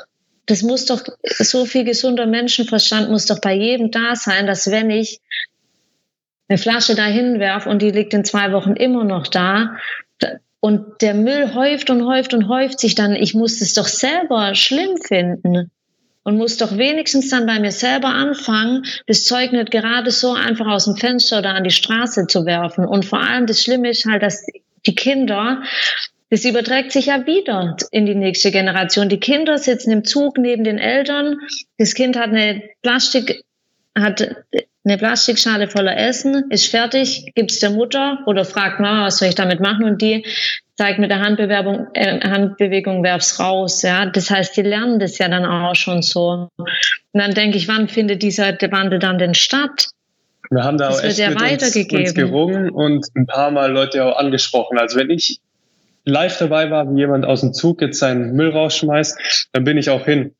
das muss doch, so viel gesunder Menschenverstand muss doch bei jedem da sein, dass wenn ich eine Flasche dahin werfe und die liegt in zwei Wochen immer noch da, und der Müll häuft und häuft und häuft sich dann. Ich muss es doch selber schlimm finden und muss doch wenigstens dann bei mir selber anfangen, das Zeug nicht gerade so einfach aus dem Fenster oder an die Straße zu werfen. Und vor allem das Schlimme ist halt, dass die Kinder, das überträgt sich ja wieder in die nächste Generation. Die Kinder sitzen im Zug neben den Eltern. Das Kind hat eine Plastik hat eine Plastikschale voller Essen, ist fertig, gibt es der Mutter oder fragt Mama, was soll ich damit machen? Und die zeigt mit der Handbewerbung, äh, Handbewegung, werf's raus. Ja, das heißt, die lernen das ja dann auch schon so. Und dann denke ich, wann findet dieser Wandel dann denn statt? Wir haben da das auch echt ja mit uns, uns gerungen und ein paar Mal Leute auch angesprochen. Also wenn ich live dabei war, wie jemand aus dem Zug jetzt seinen Müll rausschmeißt, dann bin ich auch hin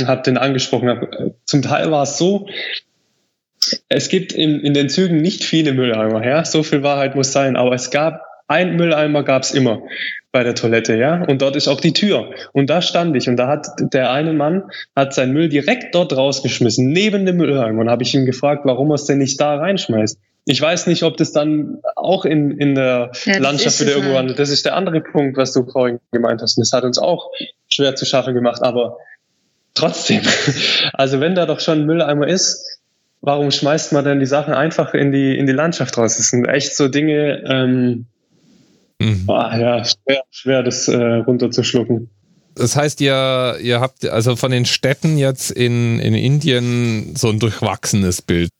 und habe den angesprochen. Zum Teil war es so, es gibt in, in den Zügen nicht viele Mülleimer, ja, so viel Wahrheit muss sein, aber es gab ein Mülleimer gab es immer bei der Toilette, ja, und dort ist auch die Tür. Und da stand ich und da hat der eine Mann hat seinen Müll direkt dort rausgeschmissen, neben dem Mülleimer. Und habe ich ihn gefragt, warum er es denn nicht da reinschmeißt. Ich weiß nicht, ob das dann auch in, in der ja, Landschaft wieder irgendwo landet. Das ist der andere Punkt, was du vorhin gemeint hast. Und das hat uns auch schwer zu schaffen gemacht, aber trotzdem. Also wenn da doch schon ein Mülleimer ist, warum schmeißt man denn die Sachen einfach in die, in die Landschaft raus? Das sind echt so Dinge, ähm, mhm. oh, ja, schwer, schwer das äh, runterzuschlucken. Das heißt, ihr, ihr habt also von den Städten jetzt in, in Indien so ein durchwachsenes Bild.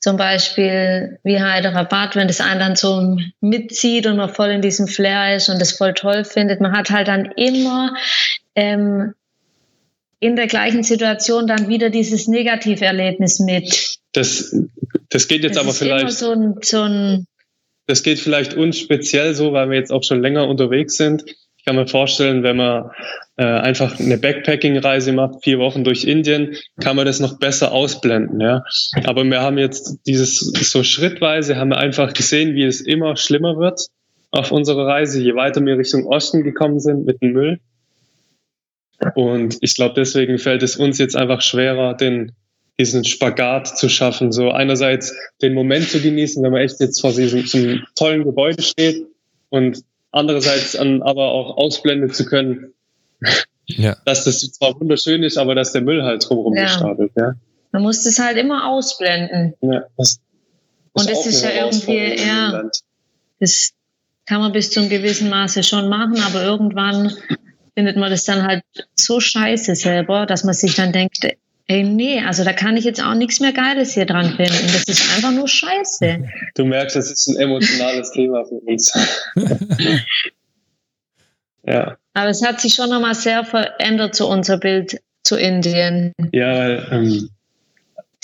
Zum Beispiel wie Hyderabad, wenn das einen dann so mitzieht und man voll in diesem Flair ist und das voll toll findet. Man hat halt dann immer ähm, in der gleichen Situation dann wieder dieses Negativerlebnis mit. Das, das geht jetzt das aber vielleicht. So ein, so ein das geht vielleicht uns speziell so, weil wir jetzt auch schon länger unterwegs sind. Ich kann mir vorstellen, wenn man äh, einfach eine Backpacking-Reise macht, vier Wochen durch Indien, kann man das noch besser ausblenden. Ja? Aber wir haben jetzt dieses so schrittweise haben wir einfach gesehen, wie es immer schlimmer wird auf unserer Reise, je weiter wir Richtung Osten gekommen sind mit dem Müll. Und ich glaube, deswegen fällt es uns jetzt einfach schwerer, den diesen Spagat zu schaffen. So einerseits den Moment zu genießen, wenn man echt jetzt vor diesem, diesem tollen Gebäude steht und andererseits an, aber auch ausblenden zu können, ja. dass das zwar wunderschön ist, aber dass der Müll halt drumherum ja. gestapelt. Ja. Man muss das halt immer ausblenden. Ja, das, und das ist ja irgendwie, ja, das kann man bis zu einem gewissen Maße schon machen, aber irgendwann findet man das dann halt so scheiße selber, dass man sich dann denkt, Ey, nee, also da kann ich jetzt auch nichts mehr Geiles hier dran finden. Das ist einfach nur Scheiße. Du merkst, das ist ein emotionales Thema für uns. ja. Aber es hat sich schon nochmal sehr verändert zu unser Bild zu Indien. Ja, weil ähm,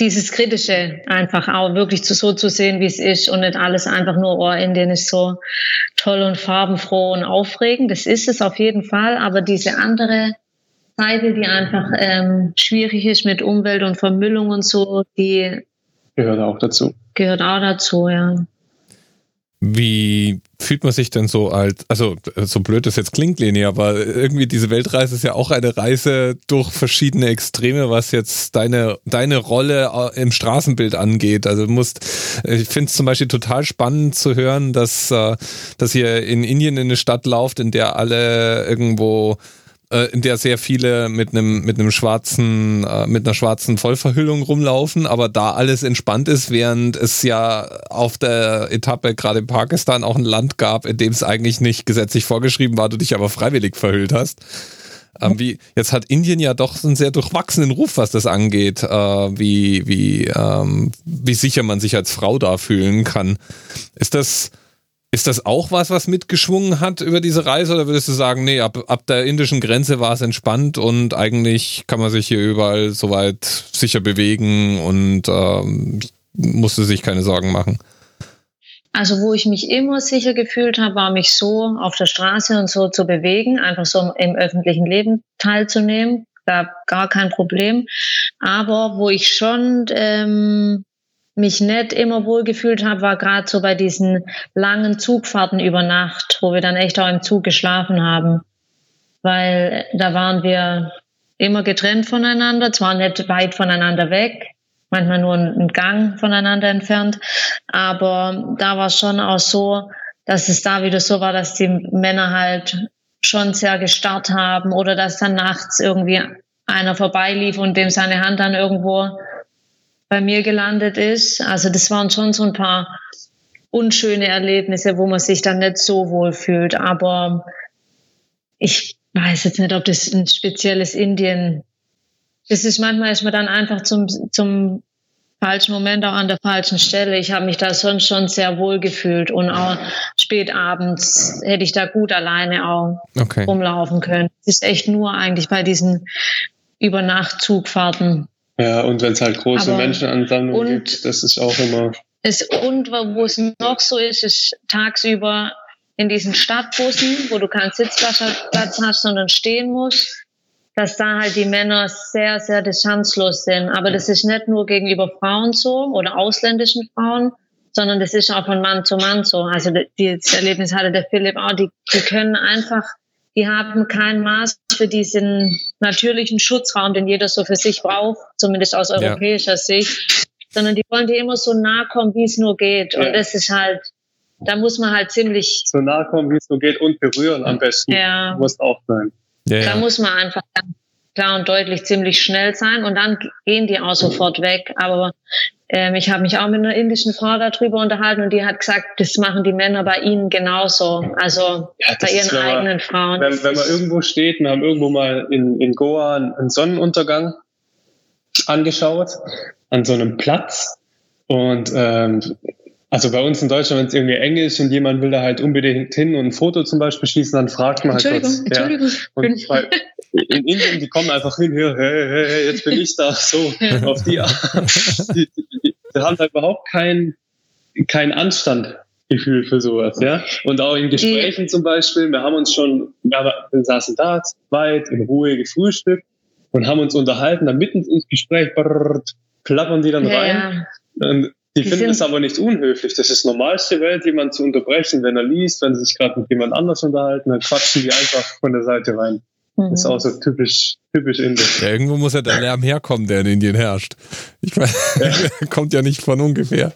dieses Kritische einfach auch wirklich zu, so zu sehen, wie es ist und nicht alles einfach nur, oh, Indien ist so toll und farbenfroh und aufregend. Das ist es auf jeden Fall, aber diese andere Seite, die einfach ähm, schwierig ist mit Umwelt und Vermüllung und so, die gehört auch dazu. Gehört auch dazu, ja. Wie fühlt man sich denn so als, also so blöd das jetzt klingt, Leni, aber irgendwie diese Weltreise ist ja auch eine Reise durch verschiedene Extreme, was jetzt deine, deine Rolle äh, im Straßenbild angeht. Also du musst, ich finde es zum Beispiel total spannend zu hören, dass, äh, dass ihr in Indien in eine Stadt lauft, in der alle irgendwo äh, in der sehr viele mit einem mit einem schwarzen äh, mit einer schwarzen Vollverhüllung rumlaufen, aber da alles entspannt ist, während es ja auf der Etappe gerade in Pakistan auch ein Land gab, in dem es eigentlich nicht gesetzlich vorgeschrieben war, du dich aber freiwillig verhüllt hast. Ähm, wie, jetzt hat Indien ja doch einen sehr durchwachsenen Ruf, was das angeht, äh, wie, wie, ähm, wie sicher man sich als Frau da fühlen kann. Ist das, ist das auch was, was mitgeschwungen hat über diese Reise oder würdest du sagen, nee, ab, ab der indischen Grenze war es entspannt und eigentlich kann man sich hier überall soweit sicher bewegen und ähm, musste sich keine Sorgen machen? Also wo ich mich immer sicher gefühlt habe, war mich so auf der Straße und so zu bewegen, einfach so im öffentlichen Leben teilzunehmen. Gab gar kein Problem. Aber wo ich schon ähm, mich nicht immer wohl gefühlt habe, war gerade so bei diesen langen Zugfahrten über Nacht, wo wir dann echt auch im Zug geschlafen haben. Weil da waren wir immer getrennt voneinander, zwar nicht weit voneinander weg, manchmal nur einen Gang voneinander entfernt, aber da war es schon auch so, dass es da wieder so war, dass die Männer halt schon sehr gestarrt haben oder dass dann nachts irgendwie einer vorbeilief und dem seine Hand dann irgendwo bei mir gelandet ist. Also das waren schon so ein paar unschöne Erlebnisse, wo man sich dann nicht so wohl fühlt. Aber ich weiß jetzt nicht, ob das ein spezielles Indien. Das ist manchmal ist man dann einfach zum, zum falschen Moment auch an der falschen Stelle. Ich habe mich da sonst schon sehr wohl gefühlt und auch spät abends hätte ich da gut alleine auch okay. rumlaufen können. Es ist echt nur eigentlich bei diesen Übernachtzugfahrten. Ja, und wenn es halt große Aber, Menschenansammlungen gibt, das ist auch immer. Es, und wo es noch so ist, ist tagsüber in diesen Stadtbussen, wo du keinen Sitzplatz hast, sondern stehen musst dass da halt die Männer sehr, sehr distanzlos sind. Aber das ist nicht nur gegenüber Frauen so oder ausländischen Frauen, sondern das ist auch von Mann zu Mann so. Also das Erlebnis hatte der Philipp auch, die, die können einfach, die haben kein Maß für diesen natürlichen Schutzraum, den jeder so für sich braucht, zumindest aus europäischer ja. Sicht, sondern die wollen dir immer so nahe kommen, wie es nur geht. Und das ist halt, da muss man halt ziemlich so nahe kommen, wie es nur geht und berühren am besten. Ja. Muss auch sein. Ja, da muss man einfach klar und deutlich ziemlich schnell sein und dann gehen die auch sofort weg. Aber ähm, ich habe mich auch mit einer indischen Frau darüber unterhalten und die hat gesagt, das machen die Männer bei ihnen genauso. Also ja, bei ihren ist, eigenen man, Frauen. Wenn, wenn man irgendwo steht, wir haben irgendwo mal in, in Goa einen Sonnenuntergang angeschaut an so einem Platz und ähm, also bei uns in Deutschland, wenn es irgendwie eng ist und jemand will da halt unbedingt hin und ein Foto zum Beispiel schießen, dann fragt man halt Entschuldigung, kurz. Entschuldigung. Ja. Und bei, in Indien, die kommen einfach hin, hier, hey, hey, hey, jetzt bin ich da, so, auf die Art. Die, die, die haben da überhaupt kein, kein Anstandgefühl für sowas, ja. Und auch in Gesprächen zum Beispiel, wir haben uns schon, wir, saßen da weit in Ruhe gefrühstückt und haben uns unterhalten, dann mitten ins Gespräch brrr, klappern die dann ja, rein. Und die, die finden es aber nicht unhöflich. Das ist normalste Welt, jemanden zu unterbrechen, wenn er liest, wenn sie sich gerade mit jemand anders unterhalten, dann quatschen die einfach von der Seite rein. Mhm. Das ist auch so typisch, typisch indisch. Ja, irgendwo muss ja der Lärm herkommen, der in Indien herrscht. Ich meine, ja. kommt ja nicht von ungefähr.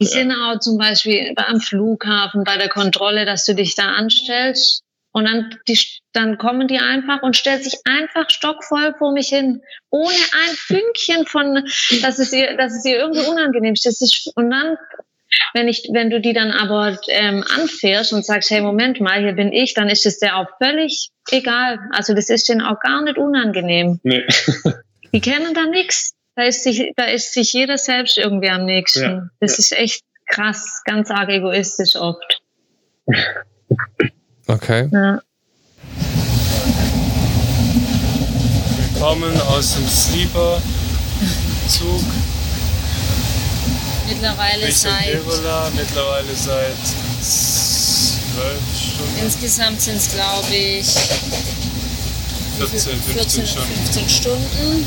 Die sind auch zum Beispiel am Flughafen bei der Kontrolle, dass du dich da anstellst und dann, die, dann kommen die einfach und stellen sich einfach stockvoll vor mich hin, ohne ein Fünkchen von, dass es ihr, dass es ihr irgendwie unangenehm ist. Ist und dann, wenn ich, wenn du die dann aber ähm, anfährst und sagst, hey, Moment mal, hier bin ich, dann ist es der auch völlig egal. Also das ist denen auch gar nicht unangenehm. Nee. die kennen da nichts. Da ist sich, da ist sich jeder selbst irgendwie am nächsten. Ja, das ja. ist echt krass, ganz arg egoistisch oft. Okay. Ja. Wir kommen aus dem Sleeper-Zug. Mittlerweile seit. Kerola, mittlerweile seit zwölf Stunden. Insgesamt sind es, glaube ich, 14, 15 Stunden. 15 Stunden.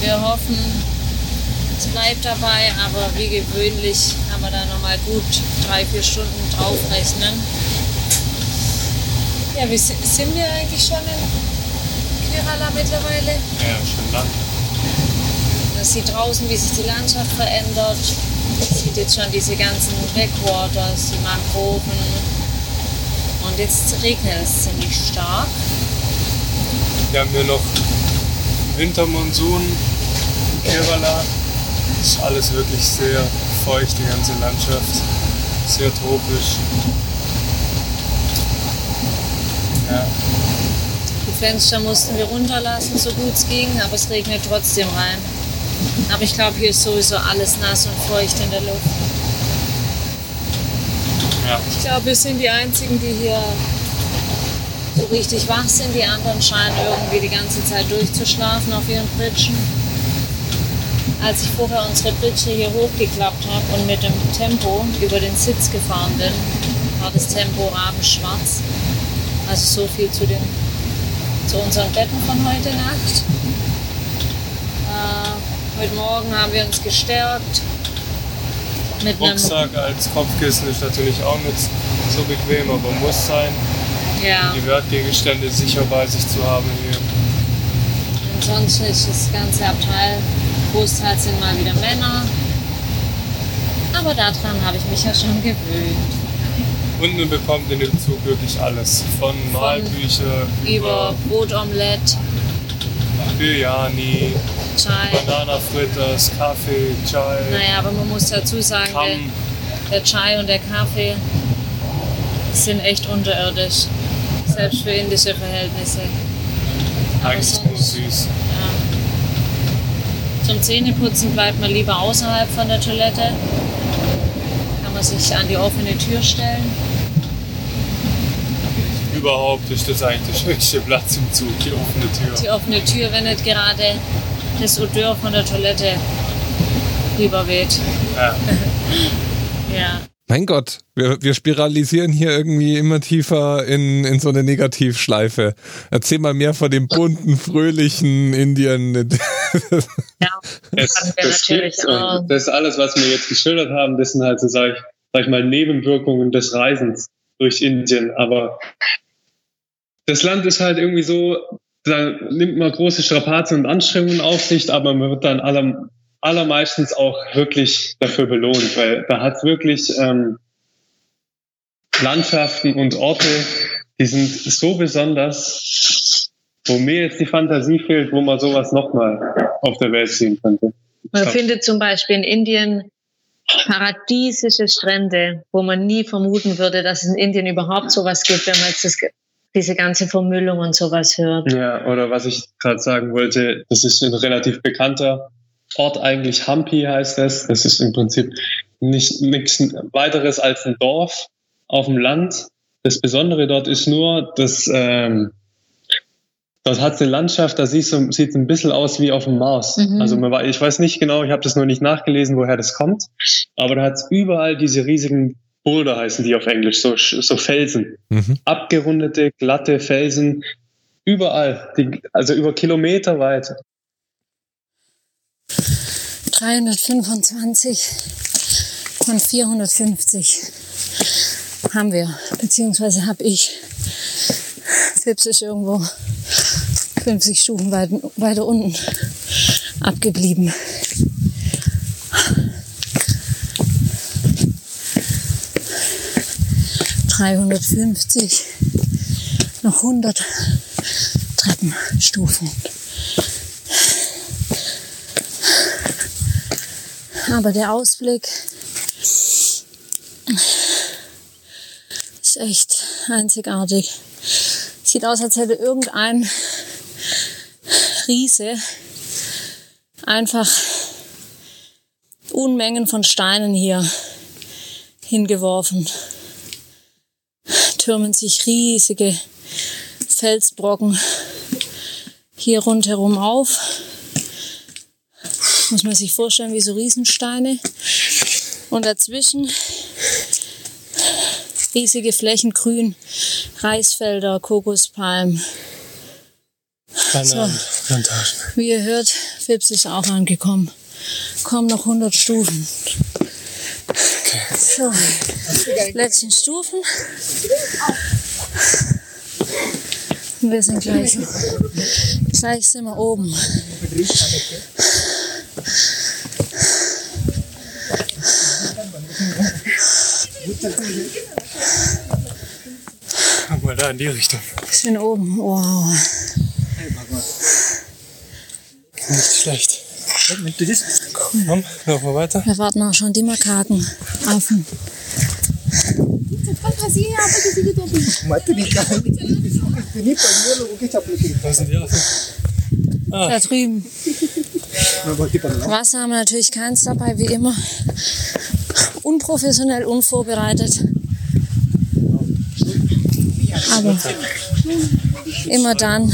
Wir hoffen, es bleibt dabei, aber wie gewöhnlich kann man da nochmal gut drei, vier Stunden draufrechnen. Ja, wie sind wir eigentlich schon in Kerala mittlerweile? Ja, schon lang. Man sieht draußen, wie sich die Landschaft verändert. Man sieht jetzt schon diese ganzen Backwaters, die Mangroven. Und jetzt regnet es ziemlich stark. Wir haben hier noch Wintermonsun in Kerala. Das ist alles wirklich sehr feucht, die ganze Landschaft. Sehr tropisch. Ja. Die Fenster mussten wir runterlassen, so gut es ging, aber es regnet trotzdem rein. Aber ich glaube, hier ist sowieso alles nass und feucht in der Luft. Ja. Ich glaube, wir sind die Einzigen, die hier so richtig wach sind. Die anderen scheinen irgendwie die ganze Zeit durchzuschlafen auf ihren Pritschen. Als ich vorher unsere Pritsche hier hochgeklappt habe und mit dem Tempo über den Sitz gefahren bin, war das Tempo rabenschwarz. Also so viel zu, den, zu unseren Betten von heute Nacht. Äh, heute Morgen haben wir uns gestärkt. Mit Rucksack als Kopfkissen ist natürlich auch nicht so bequem, aber muss sein. Ja. Die Wertgegenstände sicher bei sich zu haben hier. Ansonsten ist das ganze Abteil, großteils sind mal wieder Männer. Aber daran habe ich mich ja schon gewöhnt. Und man bekommt in dem Zug wirklich alles. Von Malbücher über, über Brotomelett, Biryani, Chai. Banana Fritters, Kaffee, Chai. Naja, aber man muss dazu sagen, der, der Chai und der Kaffee sind echt unterirdisch. Selbst für indische Verhältnisse. Aber Eigentlich sonst, süß. Ja. Zum Zähneputzen bleibt man lieber außerhalb von der Toilette. Kann man sich an die offene Tür stellen. Überhaupt ist das eigentlich der schwächste Platz im Zug, die offene Tür. Die offene Tür, wenn nicht gerade das Odeur von der Toilette rüber weht. Ja. ja. Mein Gott, wir, wir spiralisieren hier irgendwie immer tiefer in, in so eine Negativschleife. Erzähl mal mehr von dem bunten, fröhlichen Indien. ja, das, das, das, das ist alles, was wir jetzt geschildert haben, das sind halt so, sag ich, sag ich mal, Nebenwirkungen des Reisens durch Indien. Aber das Land ist halt irgendwie so, da nimmt man große Strapazen und Anstrengungen auf sich, aber man wird dann aller, allermeistens auch wirklich dafür belohnt, weil da hat wirklich ähm, Landschaften und Orte, die sind so besonders, wo mir jetzt die Fantasie fehlt, wo man sowas nochmal auf der Welt sehen könnte. Man findet zum Beispiel in Indien paradiesische Strände, wo man nie vermuten würde, dass es in Indien überhaupt sowas gibt, wenn man jetzt das, diese ganze Vermüllung und sowas hört. Ja, oder was ich gerade sagen wollte, das ist ein relativ bekannter Ort eigentlich Hampi heißt es. Das ist im Prinzip nicht nichts weiteres als ein Dorf auf dem Land. Das Besondere dort ist nur, dass ähm, dort hat eine Landschaft, da sieht so, sieht ein bisschen aus wie auf dem Mars. Mhm. Also man, ich weiß nicht genau, ich habe das noch nicht nachgelesen, woher das kommt, aber da hat es überall diese riesigen Boulder heißen die auf Englisch, so, so Felsen. Mhm. Abgerundete, glatte Felsen, überall, die, also über Kilometer weit. 325 von 450 haben wir, beziehungsweise habe ich. Fips ist irgendwo 50 Stufen weit, weiter unten abgeblieben. Dreihundertfünfzig, noch 100 Treppenstufen. Aber der Ausblick ist echt einzigartig. Sieht aus, als hätte irgendein Riese einfach Unmengen von Steinen hier hingeworfen. Türmen sich riesige Felsbrocken hier rundherum auf muss man sich vorstellen, wie so Riesensteine. Und dazwischen riesige Flächen grün, Reisfelder, Kokospalmen. So, wie ihr hört, Fips ist auch angekommen. Kommen noch 100 Stufen. So, letzten Stufen. Und wir sind gleich, gleich sind wir oben. Guck mal da in die Richtung. Bisschen oben. Wow. Nicht schlecht. Komm, laufen wir weiter. Wir warten auch schon die Makaken. Affen. Was sind die Affen? Ah. Da drüben. Wasser haben wir natürlich keins dabei, wie immer. Unprofessionell, unvorbereitet. Aber immer dann,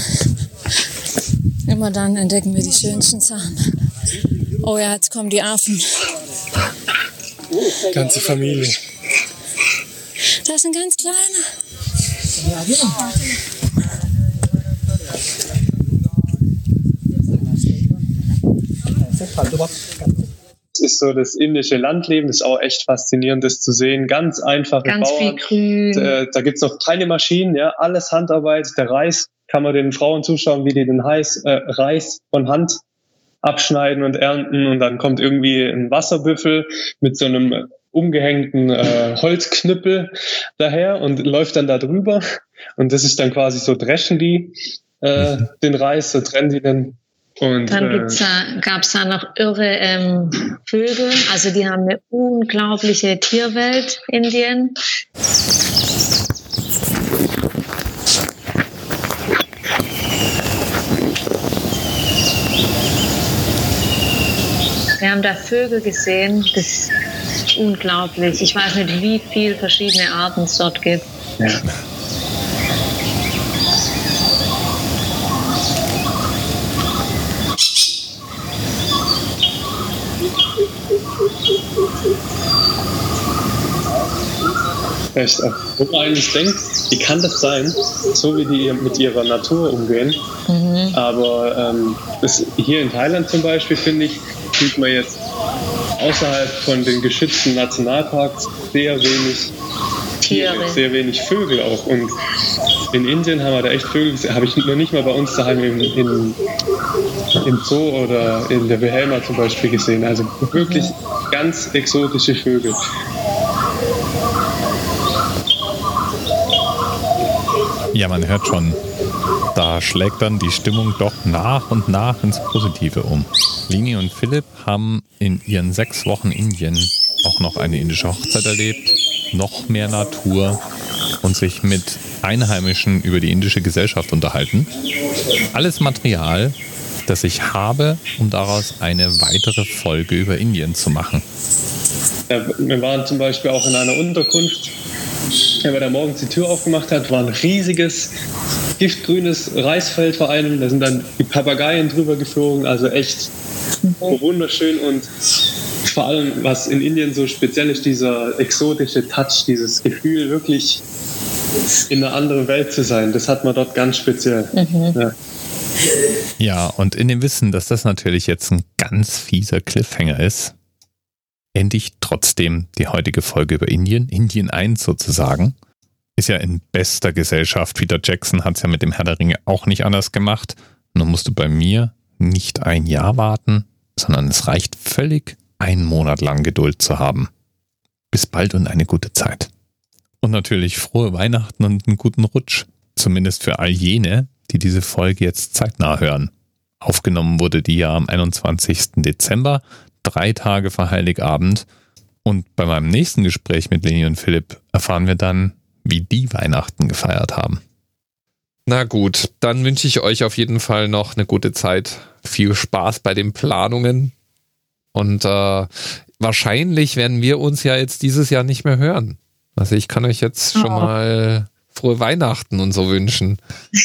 immer dann entdecken wir die schönsten Sachen. Oh ja, jetzt kommen die Affen. Ganze Familie. Das ist ein ganz kleiner. Es ist so das indische Landleben, das ist auch echt faszinierend, das zu sehen. Ganz einfache Ganz Bauern. viel grün. Da, da gibt es noch keine Maschinen, ja, alles Handarbeit. Der Reis kann man den Frauen zuschauen, wie die den Reis, äh, Reis von Hand abschneiden und ernten und dann kommt irgendwie ein Wasserbüffel mit so einem umgehängten äh, Holzknüppel daher und läuft dann da drüber und das ist dann quasi so dreschen die äh, den Reis, so trennen die den und, dann äh, da, gab es da noch irre ähm, Vögel. Also die haben eine unglaubliche Tierwelt, Indien. Wir haben da Vögel gesehen, das ist unglaublich. Ich weiß nicht, wie viele verschiedene Arten es dort gibt. Ja. Echt, wo man eigentlich denkt, wie kann das sein, so wie die mit ihrer Natur umgehen. Mhm. Aber ähm, das, hier in Thailand zum Beispiel, finde ich, sieht man jetzt außerhalb von den geschützten Nationalparks sehr wenig Tiere, sehr wenig Vögel auch. Und in Indien haben wir da echt Vögel gesehen, habe ich noch nicht mal bei uns daheim in, in, im Zoo oder in der Wilhelma zum Beispiel gesehen. Also wirklich ganz exotische Vögel. Ja, man hört schon, da schlägt dann die Stimmung doch nach und nach ins Positive um. Lini und Philipp haben in ihren sechs Wochen Indien auch noch eine indische Hochzeit erlebt, noch mehr Natur und sich mit Einheimischen über die indische Gesellschaft unterhalten. Alles Material, das ich habe, um daraus eine weitere Folge über Indien zu machen. Ja, wir waren zum Beispiel auch in einer Unterkunft ja, weil er morgens die Tür aufgemacht hat, war ein riesiges giftgrünes Reisfeld vor einem. Da sind dann die Papageien drüber geflogen. Also echt wunderschön und vor allem, was in Indien so speziell ist, dieser exotische Touch, dieses Gefühl, wirklich in einer anderen Welt zu sein. Das hat man dort ganz speziell. Mhm. Ja. ja, und in dem Wissen, dass das natürlich jetzt ein ganz fieser Cliffhanger ist, ende ich trotzdem die heutige Folge über Indien, Indien 1 sozusagen. Ist ja in bester Gesellschaft. Peter Jackson hat es ja mit dem Herr der Ringe auch nicht anders gemacht. Nur musst du bei mir nicht ein Jahr warten, sondern es reicht völlig, einen Monat lang Geduld zu haben. Bis bald und eine gute Zeit. Und natürlich frohe Weihnachten und einen guten Rutsch. Zumindest für all jene, die diese Folge jetzt zeitnah hören. Aufgenommen wurde die ja am 21. Dezember drei Tage vor Heiligabend. Und bei meinem nächsten Gespräch mit Leni und Philipp erfahren wir dann, wie die Weihnachten gefeiert haben. Na gut, dann wünsche ich euch auf jeden Fall noch eine gute Zeit. Viel Spaß bei den Planungen. Und äh, wahrscheinlich werden wir uns ja jetzt dieses Jahr nicht mehr hören. Also ich kann euch jetzt schon oh. mal frohe Weihnachten und so wünschen.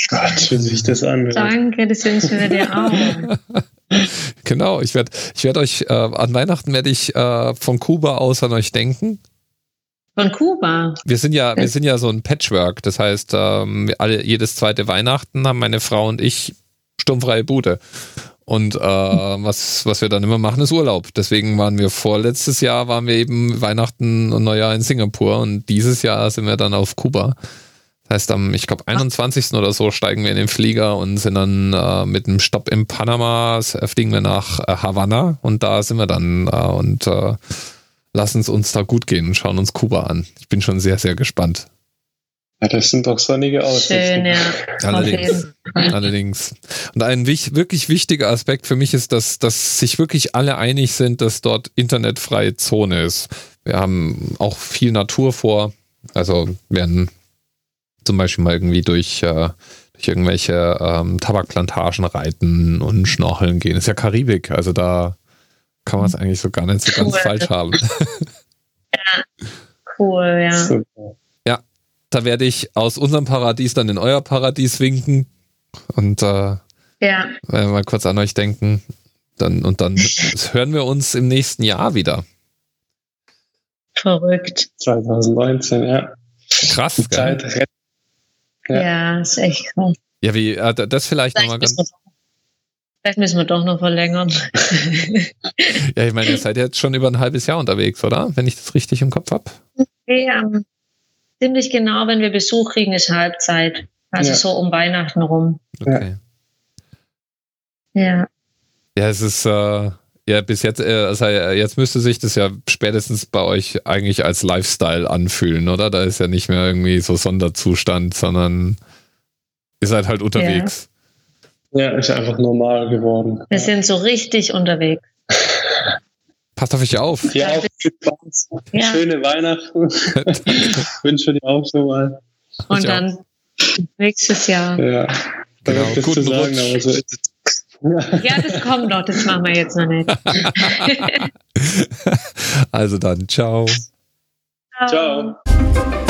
Gott, wie sich das an. Danke, das wünschen wir dir auch. genau, ich werde ich werd euch, äh, an Weihnachten werde ich äh, von Kuba aus an euch denken. Von Kuba? Wir sind ja, wir sind ja so ein Patchwork. Das heißt, ähm, alle, jedes zweite Weihnachten haben meine Frau und ich sturmfreie Bude. Und äh, was, was wir dann immer machen, ist Urlaub. Deswegen waren wir vorletztes Jahr, waren wir eben Weihnachten und Neujahr in Singapur und dieses Jahr sind wir dann auf Kuba. Heißt, am, ich glaube, 21. oder so steigen wir in den Flieger und sind dann äh, mit einem Stopp in Panama, fliegen wir nach äh, Havanna und da sind wir dann äh, und äh, lassen es uns da gut gehen und schauen uns Kuba an. Ich bin schon sehr, sehr gespannt. Ja, das sind doch sonnige Aussichten. Schön, ja. Allerdings. Allerdings. Und ein wich wirklich wichtiger Aspekt für mich ist, dass, dass sich wirklich alle einig sind, dass dort internetfreie Zone ist. Wir haben auch viel Natur vor. Also werden zum Beispiel mal irgendwie durch, äh, durch irgendwelche ähm, Tabakplantagen reiten und schnorcheln gehen. Das ist ja Karibik, also da kann man es eigentlich so gar nicht so cool. ganz falsch haben. ja, cool, ja. Super. Ja, da werde ich aus unserem Paradies dann in euer Paradies winken und äh, ja. wenn wir mal kurz an euch denken. Dann, und dann hören wir uns im nächsten Jahr wieder. Verrückt. 2019, ja. Krass, Die Zeit rennt ja, ja ist echt krass. Ja, wie, äh, das vielleicht, vielleicht nochmal ganz. Vielleicht müssen wir doch noch verlängern. ja, ich meine, ihr seid jetzt schon über ein halbes Jahr unterwegs, oder? Wenn ich das richtig im Kopf habe. Ja, ziemlich genau, wenn wir Besuch kriegen, ist Halbzeit. Also ja. so um Weihnachten rum. Okay. Ja. Ja, es ist, äh, ja, bis jetzt, äh, also äh, jetzt müsste sich das ja spätestens bei euch eigentlich als Lifestyle anfühlen, oder? Da ist ja nicht mehr irgendwie so Sonderzustand, sondern ihr seid halt unterwegs. Ja, ja ist einfach normal geworden. Wir sind so richtig unterwegs. Passt auf euch auf. Ja, auch viel Spaß. Ja. Schöne Weihnachten. wünsche dir auch so mal. Und dann nächstes Jahr. Ja, genau. Guten sagen, aber so ist es. Ja, das kommt noch, das machen wir jetzt noch nicht. also dann, ciao. Ciao. ciao.